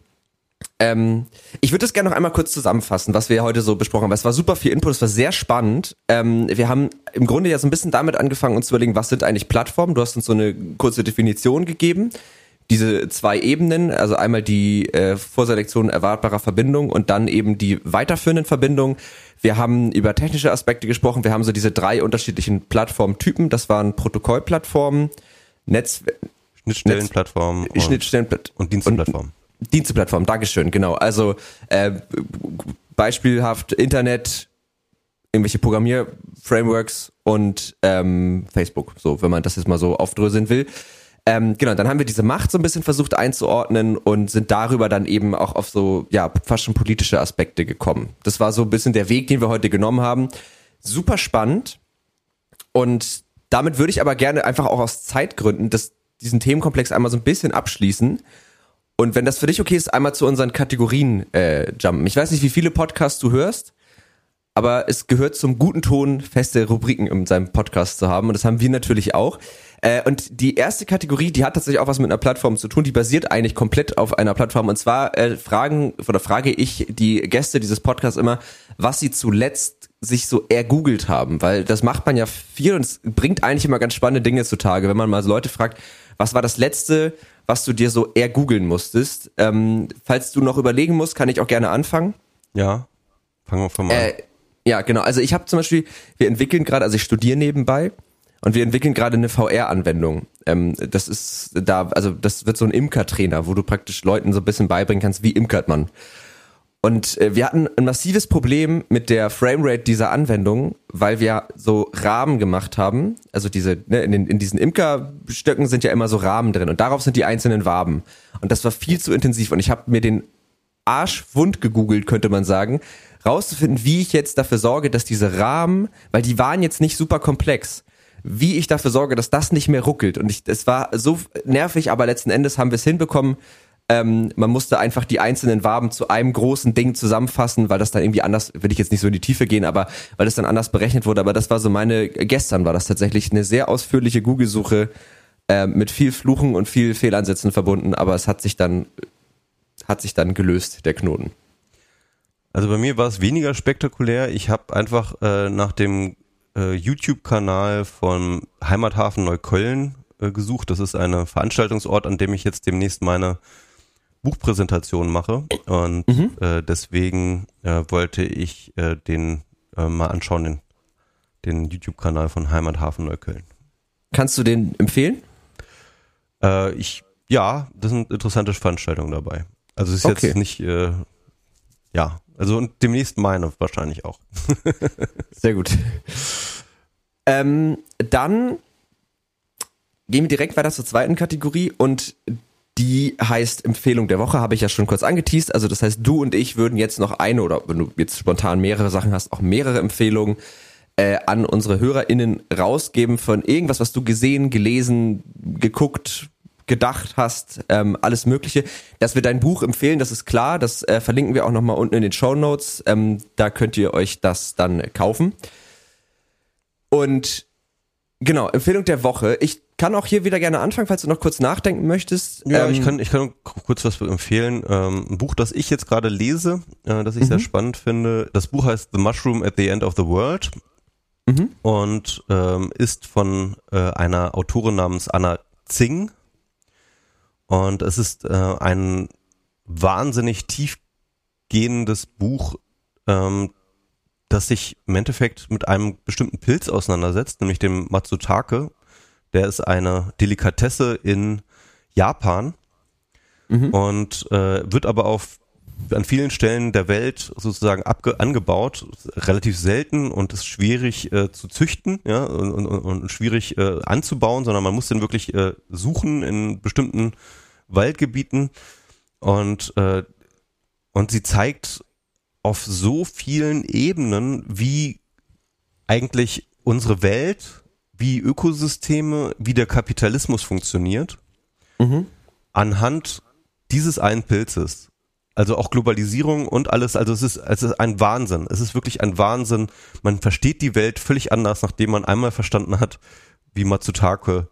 Ähm, ich würde das gerne noch einmal kurz zusammenfassen, was wir heute so besprochen haben. Es war super viel Input, es war sehr spannend. Ähm, wir haben im Grunde ja so ein bisschen damit angefangen, uns zu überlegen, was sind eigentlich Plattformen. Du hast uns so eine kurze Definition gegeben diese zwei Ebenen, also einmal die äh, Vorselektion erwartbarer Verbindung und dann eben die weiterführenden Verbindungen. Wir haben über technische Aspekte gesprochen. Wir haben so diese drei unterschiedlichen Plattformtypen. Das waren Protokollplattformen, Netz Schnittstellenplattformen und, Schnittstellen und Diensteplattformen. Diensteplattformen, Dankeschön, genau. Also äh, beispielhaft Internet, irgendwelche Programmierframeworks und ähm, Facebook, so wenn man das jetzt mal so aufdröseln will. Ähm, genau, dann haben wir diese Macht so ein bisschen versucht einzuordnen und sind darüber dann eben auch auf so, ja, fast schon politische Aspekte gekommen. Das war so ein bisschen der Weg, den wir heute genommen haben. Super spannend. Und damit würde ich aber gerne einfach auch aus Zeitgründen das, diesen Themenkomplex einmal so ein bisschen abschließen. Und wenn das für dich okay ist, einmal zu unseren Kategorien äh, jumpen. Ich weiß nicht, wie viele Podcasts du hörst, aber es gehört zum guten Ton, feste Rubriken in seinem Podcast zu haben. Und das haben wir natürlich auch. Äh, und die erste Kategorie, die hat tatsächlich auch was mit einer Plattform zu tun, die basiert eigentlich komplett auf einer Plattform. Und zwar äh, fragen oder frage ich die Gäste dieses Podcasts immer, was sie zuletzt sich so ergoogelt haben, weil das macht man ja viel und es bringt eigentlich immer ganz spannende Dinge zutage, wenn man mal so Leute fragt, was war das letzte, was du dir so ergoogeln musstest? Ähm, falls du noch überlegen musst, kann ich auch gerne anfangen. Ja, fangen wir von mal an. Äh, ja, genau. Also ich habe zum Beispiel, wir entwickeln gerade, also ich studiere nebenbei und wir entwickeln gerade eine VR-Anwendung. Ähm, das ist da, also das wird so ein Imker-Trainer, wo du praktisch Leuten so ein bisschen beibringen kannst, wie imkert man. Und äh, wir hatten ein massives Problem mit der Framerate dieser Anwendung, weil wir so Rahmen gemacht haben. Also diese, ne, in, den, in diesen Imkerstöcken sind ja immer so Rahmen drin und darauf sind die einzelnen Waben. Und das war viel zu intensiv und ich habe mir den Arsch wund gegoogelt, könnte man sagen, rauszufinden, wie ich jetzt dafür sorge, dass diese Rahmen, weil die waren jetzt nicht super komplex, wie ich dafür sorge, dass das nicht mehr ruckelt. Und ich, es war so nervig, aber letzten Endes haben wir es hinbekommen. Ähm, man musste einfach die einzelnen Waben zu einem großen Ding zusammenfassen, weil das dann irgendwie anders, will ich jetzt nicht so in die Tiefe gehen, aber weil das dann anders berechnet wurde. Aber das war so meine, gestern war das tatsächlich eine sehr ausführliche Google-Suche äh, mit viel Fluchen und viel Fehlansätzen verbunden, aber es hat sich dann, hat sich dann gelöst, der Knoten. Also bei mir war es weniger spektakulär. Ich habe einfach äh, nach dem äh, YouTube-Kanal von Heimathafen Neukölln äh, gesucht. Das ist ein Veranstaltungsort, an dem ich jetzt demnächst meine Buchpräsentation mache. Und mhm. äh, deswegen äh, wollte ich äh, den äh, mal anschauen, den, den YouTube-Kanal von Heimathafen Neukölln. Kannst du den empfehlen? Äh, ich, ja, das sind interessante Veranstaltungen dabei. Also es ist okay. jetzt nicht, äh, ja, also und demnächst meine wahrscheinlich auch. Sehr gut. Ähm, dann gehen wir direkt weiter zur zweiten Kategorie und die heißt Empfehlung der Woche, habe ich ja schon kurz angeteased. Also das heißt, du und ich würden jetzt noch eine oder wenn du jetzt spontan mehrere Sachen hast, auch mehrere Empfehlungen äh, an unsere HörerInnen rausgeben von irgendwas, was du gesehen, gelesen, geguckt, gedacht hast, ähm, alles Mögliche. Dass wir dein Buch empfehlen, das ist klar. Das äh, verlinken wir auch nochmal unten in den Show Notes. Ähm, da könnt ihr euch das dann kaufen. Und genau, Empfehlung der Woche. Ich kann auch hier wieder gerne anfangen, falls du noch kurz nachdenken möchtest. Ja, ähm, ich kann, ich kann kurz was empfehlen. Ähm, ein Buch, das ich jetzt gerade lese, äh, das ich mhm. sehr spannend finde. Das Buch heißt The Mushroom at the End of the World mhm. und ähm, ist von äh, einer Autorin namens Anna Zing. Und es ist äh, ein wahnsinnig tiefgehendes Buch, ähm, das sich im Endeffekt mit einem bestimmten Pilz auseinandersetzt, nämlich dem Matsutake. Der ist eine Delikatesse in Japan mhm. und äh, wird aber auf an vielen Stellen der Welt sozusagen abge angebaut, relativ selten und ist schwierig äh, zu züchten, ja, und, und, und schwierig äh, anzubauen, sondern man muss den wirklich äh, suchen in bestimmten Waldgebieten und äh, und sie zeigt auf so vielen Ebenen, wie eigentlich unsere Welt, wie Ökosysteme, wie der Kapitalismus funktioniert, mhm. anhand dieses einen Pilzes. Also auch Globalisierung und alles, also es ist, es ist ein Wahnsinn. Es ist wirklich ein Wahnsinn. Man versteht die Welt völlig anders, nachdem man einmal verstanden hat, wie Matsutake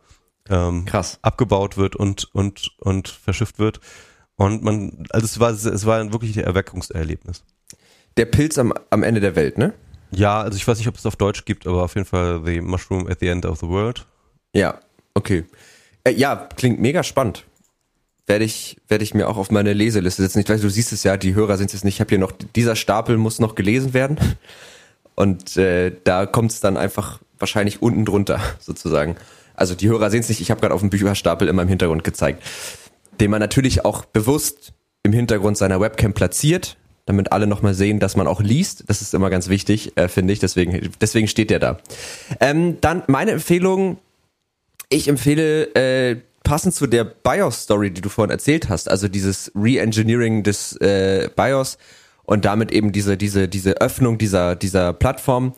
ähm, Krass. abgebaut wird und, und, und verschifft wird. Und man, also es war, es war ein wirklich Erweckungserlebnis. Der Pilz am, am Ende der Welt, ne? Ja, also ich weiß nicht, ob es auf Deutsch gibt, aber auf jeden Fall The Mushroom at the End of the World. Ja, okay. Äh, ja, klingt mega spannend werde ich, werde ich mir auch auf meine Leseliste setzen. Ich weiß, du siehst es ja, die Hörer sind es nicht. Ich habe hier noch, dieser Stapel muss noch gelesen werden. Und äh, da kommt es dann einfach wahrscheinlich unten drunter, sozusagen. Also die Hörer sehen es nicht, ich habe gerade auf dem Bücherstapel in meinem Hintergrund gezeigt, den man natürlich auch bewusst im Hintergrund seiner Webcam platziert, damit alle nochmal sehen, dass man auch liest. Das ist immer ganz wichtig, äh, finde ich. Deswegen, deswegen steht der da. Ähm, dann meine Empfehlung. Ich empfehle äh, passend zu der BIOS-Story, die du vorhin erzählt hast, also dieses Re-Engineering des äh, BIOS und damit eben diese, diese, diese Öffnung dieser, dieser Plattform.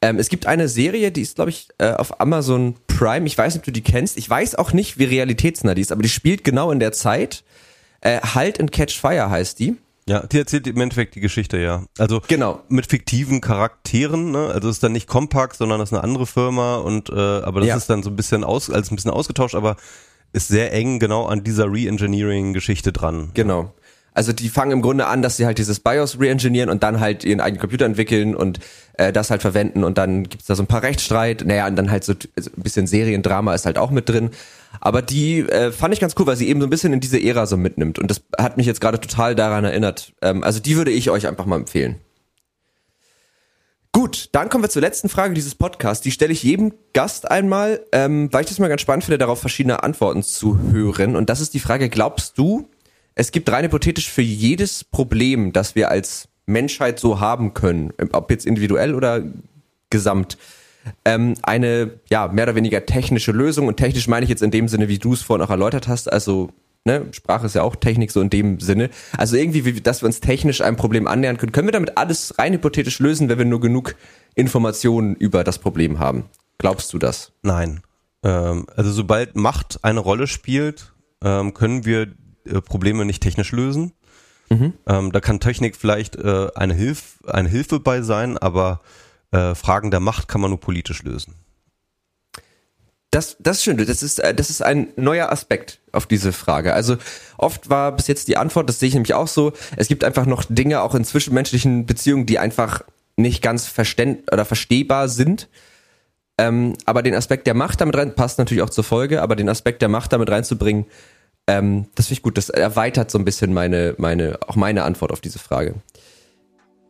Ähm, es gibt eine Serie, die ist, glaube ich, äh, auf Amazon Prime. Ich weiß nicht, ob du die kennst. Ich weiß auch nicht, wie realitätsnah die ist, aber die spielt genau in der Zeit. Äh, halt and Catch Fire heißt die. Ja, die erzählt im Endeffekt die Geschichte, ja. Also genau. mit fiktiven Charakteren, ne? Also es ist dann nicht Compaq, sondern das ist eine andere Firma und äh, aber das ja. ist dann so ein bisschen aus, als ein bisschen ausgetauscht, aber ist sehr eng genau an dieser Re-Engineering-Geschichte dran. Genau. Also die fangen im Grunde an, dass sie halt dieses BIOS re-engineeren und dann halt ihren eigenen Computer entwickeln und äh, das halt verwenden und dann gibt's da so ein paar Rechtsstreit. Naja, und dann halt so ein bisschen Seriendrama ist halt auch mit drin. Aber die äh, fand ich ganz cool, weil sie eben so ein bisschen in diese Ära so mitnimmt. Und das hat mich jetzt gerade total daran erinnert. Ähm, also die würde ich euch einfach mal empfehlen. Gut, dann kommen wir zur letzten Frage dieses Podcasts. Die stelle ich jedem Gast einmal, ähm, weil ich das mal ganz spannend finde, darauf verschiedene Antworten zu hören. Und das ist die Frage, glaubst du, es gibt rein hypothetisch für jedes Problem, das wir als Menschheit so haben können, ob jetzt individuell oder gesamt, ähm, eine ja mehr oder weniger technische Lösung. Und technisch meine ich jetzt in dem Sinne, wie du es vorhin auch erläutert hast, also ne, Sprache ist ja auch Technik so in dem Sinne. Also irgendwie, wie, dass wir uns technisch einem Problem annähern können. Können wir damit alles rein hypothetisch lösen, wenn wir nur genug Informationen über das Problem haben? Glaubst du das? Nein. Ähm, also sobald Macht eine Rolle spielt, ähm, können wir äh, Probleme nicht technisch lösen. Mhm. Ähm, da kann Technik vielleicht äh, eine, Hilf eine Hilfe bei sein, aber äh, Fragen der Macht kann man nur politisch lösen. Das, das ist schön. Das ist, äh, das ist ein neuer Aspekt auf diese Frage. Also oft war bis jetzt die Antwort, das sehe ich nämlich auch so, es gibt einfach noch Dinge auch in zwischenmenschlichen Beziehungen, die einfach nicht ganz verständ oder verstehbar sind. Ähm, aber den Aspekt der Macht damit rein, passt natürlich auch zur Folge, aber den Aspekt der Macht damit reinzubringen, ähm, das finde ich gut. Das erweitert so ein bisschen meine, meine, auch meine Antwort auf diese Frage.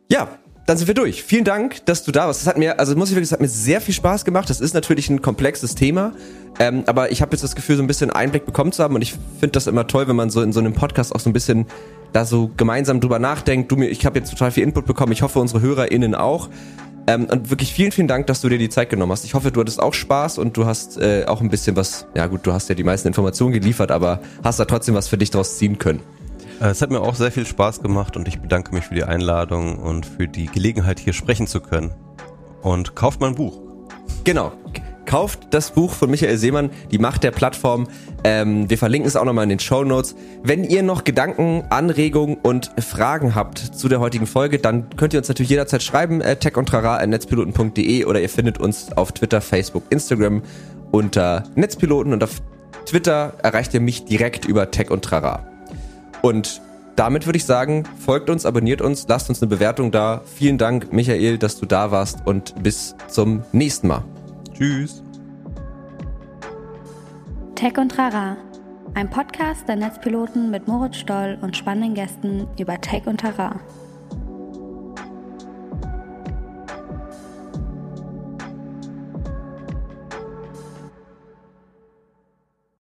Ja, dann sind wir durch. Vielen Dank, dass du da warst. Das hat mir, also muss ich wirklich, das hat mir sehr viel Spaß gemacht. Das ist natürlich ein komplexes Thema, ähm, aber ich habe jetzt das Gefühl, so ein bisschen Einblick bekommen zu haben und ich finde das immer toll, wenn man so in so einem Podcast auch so ein bisschen da so gemeinsam drüber nachdenkt. Du mir, ich habe jetzt total viel Input bekommen. Ich hoffe, unsere HörerInnen auch. Ähm, und wirklich vielen, vielen Dank, dass du dir die Zeit genommen hast. Ich hoffe, du hattest auch Spaß und du hast äh, auch ein bisschen was, ja gut, du hast ja die meisten Informationen geliefert, aber hast da trotzdem was für dich draus ziehen können. Äh, es hat mir auch sehr viel Spaß gemacht und ich bedanke mich für die Einladung und für die Gelegenheit, hier sprechen zu können. Und kauft mein Buch. Genau. Kauft das Buch von Michael Seemann, Die Macht der Plattform. Ähm, wir verlinken es auch nochmal in den Show Notes. Wenn ihr noch Gedanken, Anregungen und Fragen habt zu der heutigen Folge, dann könnt ihr uns natürlich jederzeit schreiben, äh, techundtrara.netzpiloten.de oder ihr findet uns auf Twitter, Facebook, Instagram unter Netzpiloten und auf Twitter erreicht ihr mich direkt über Tech und Trara. Und damit würde ich sagen, folgt uns, abonniert uns, lasst uns eine Bewertung da. Vielen Dank, Michael, dass du da warst und bis zum nächsten Mal. Tschüss. Tech und Trara, ein Podcast der Netzpiloten mit Moritz Stoll und spannenden Gästen über Tech und Trara.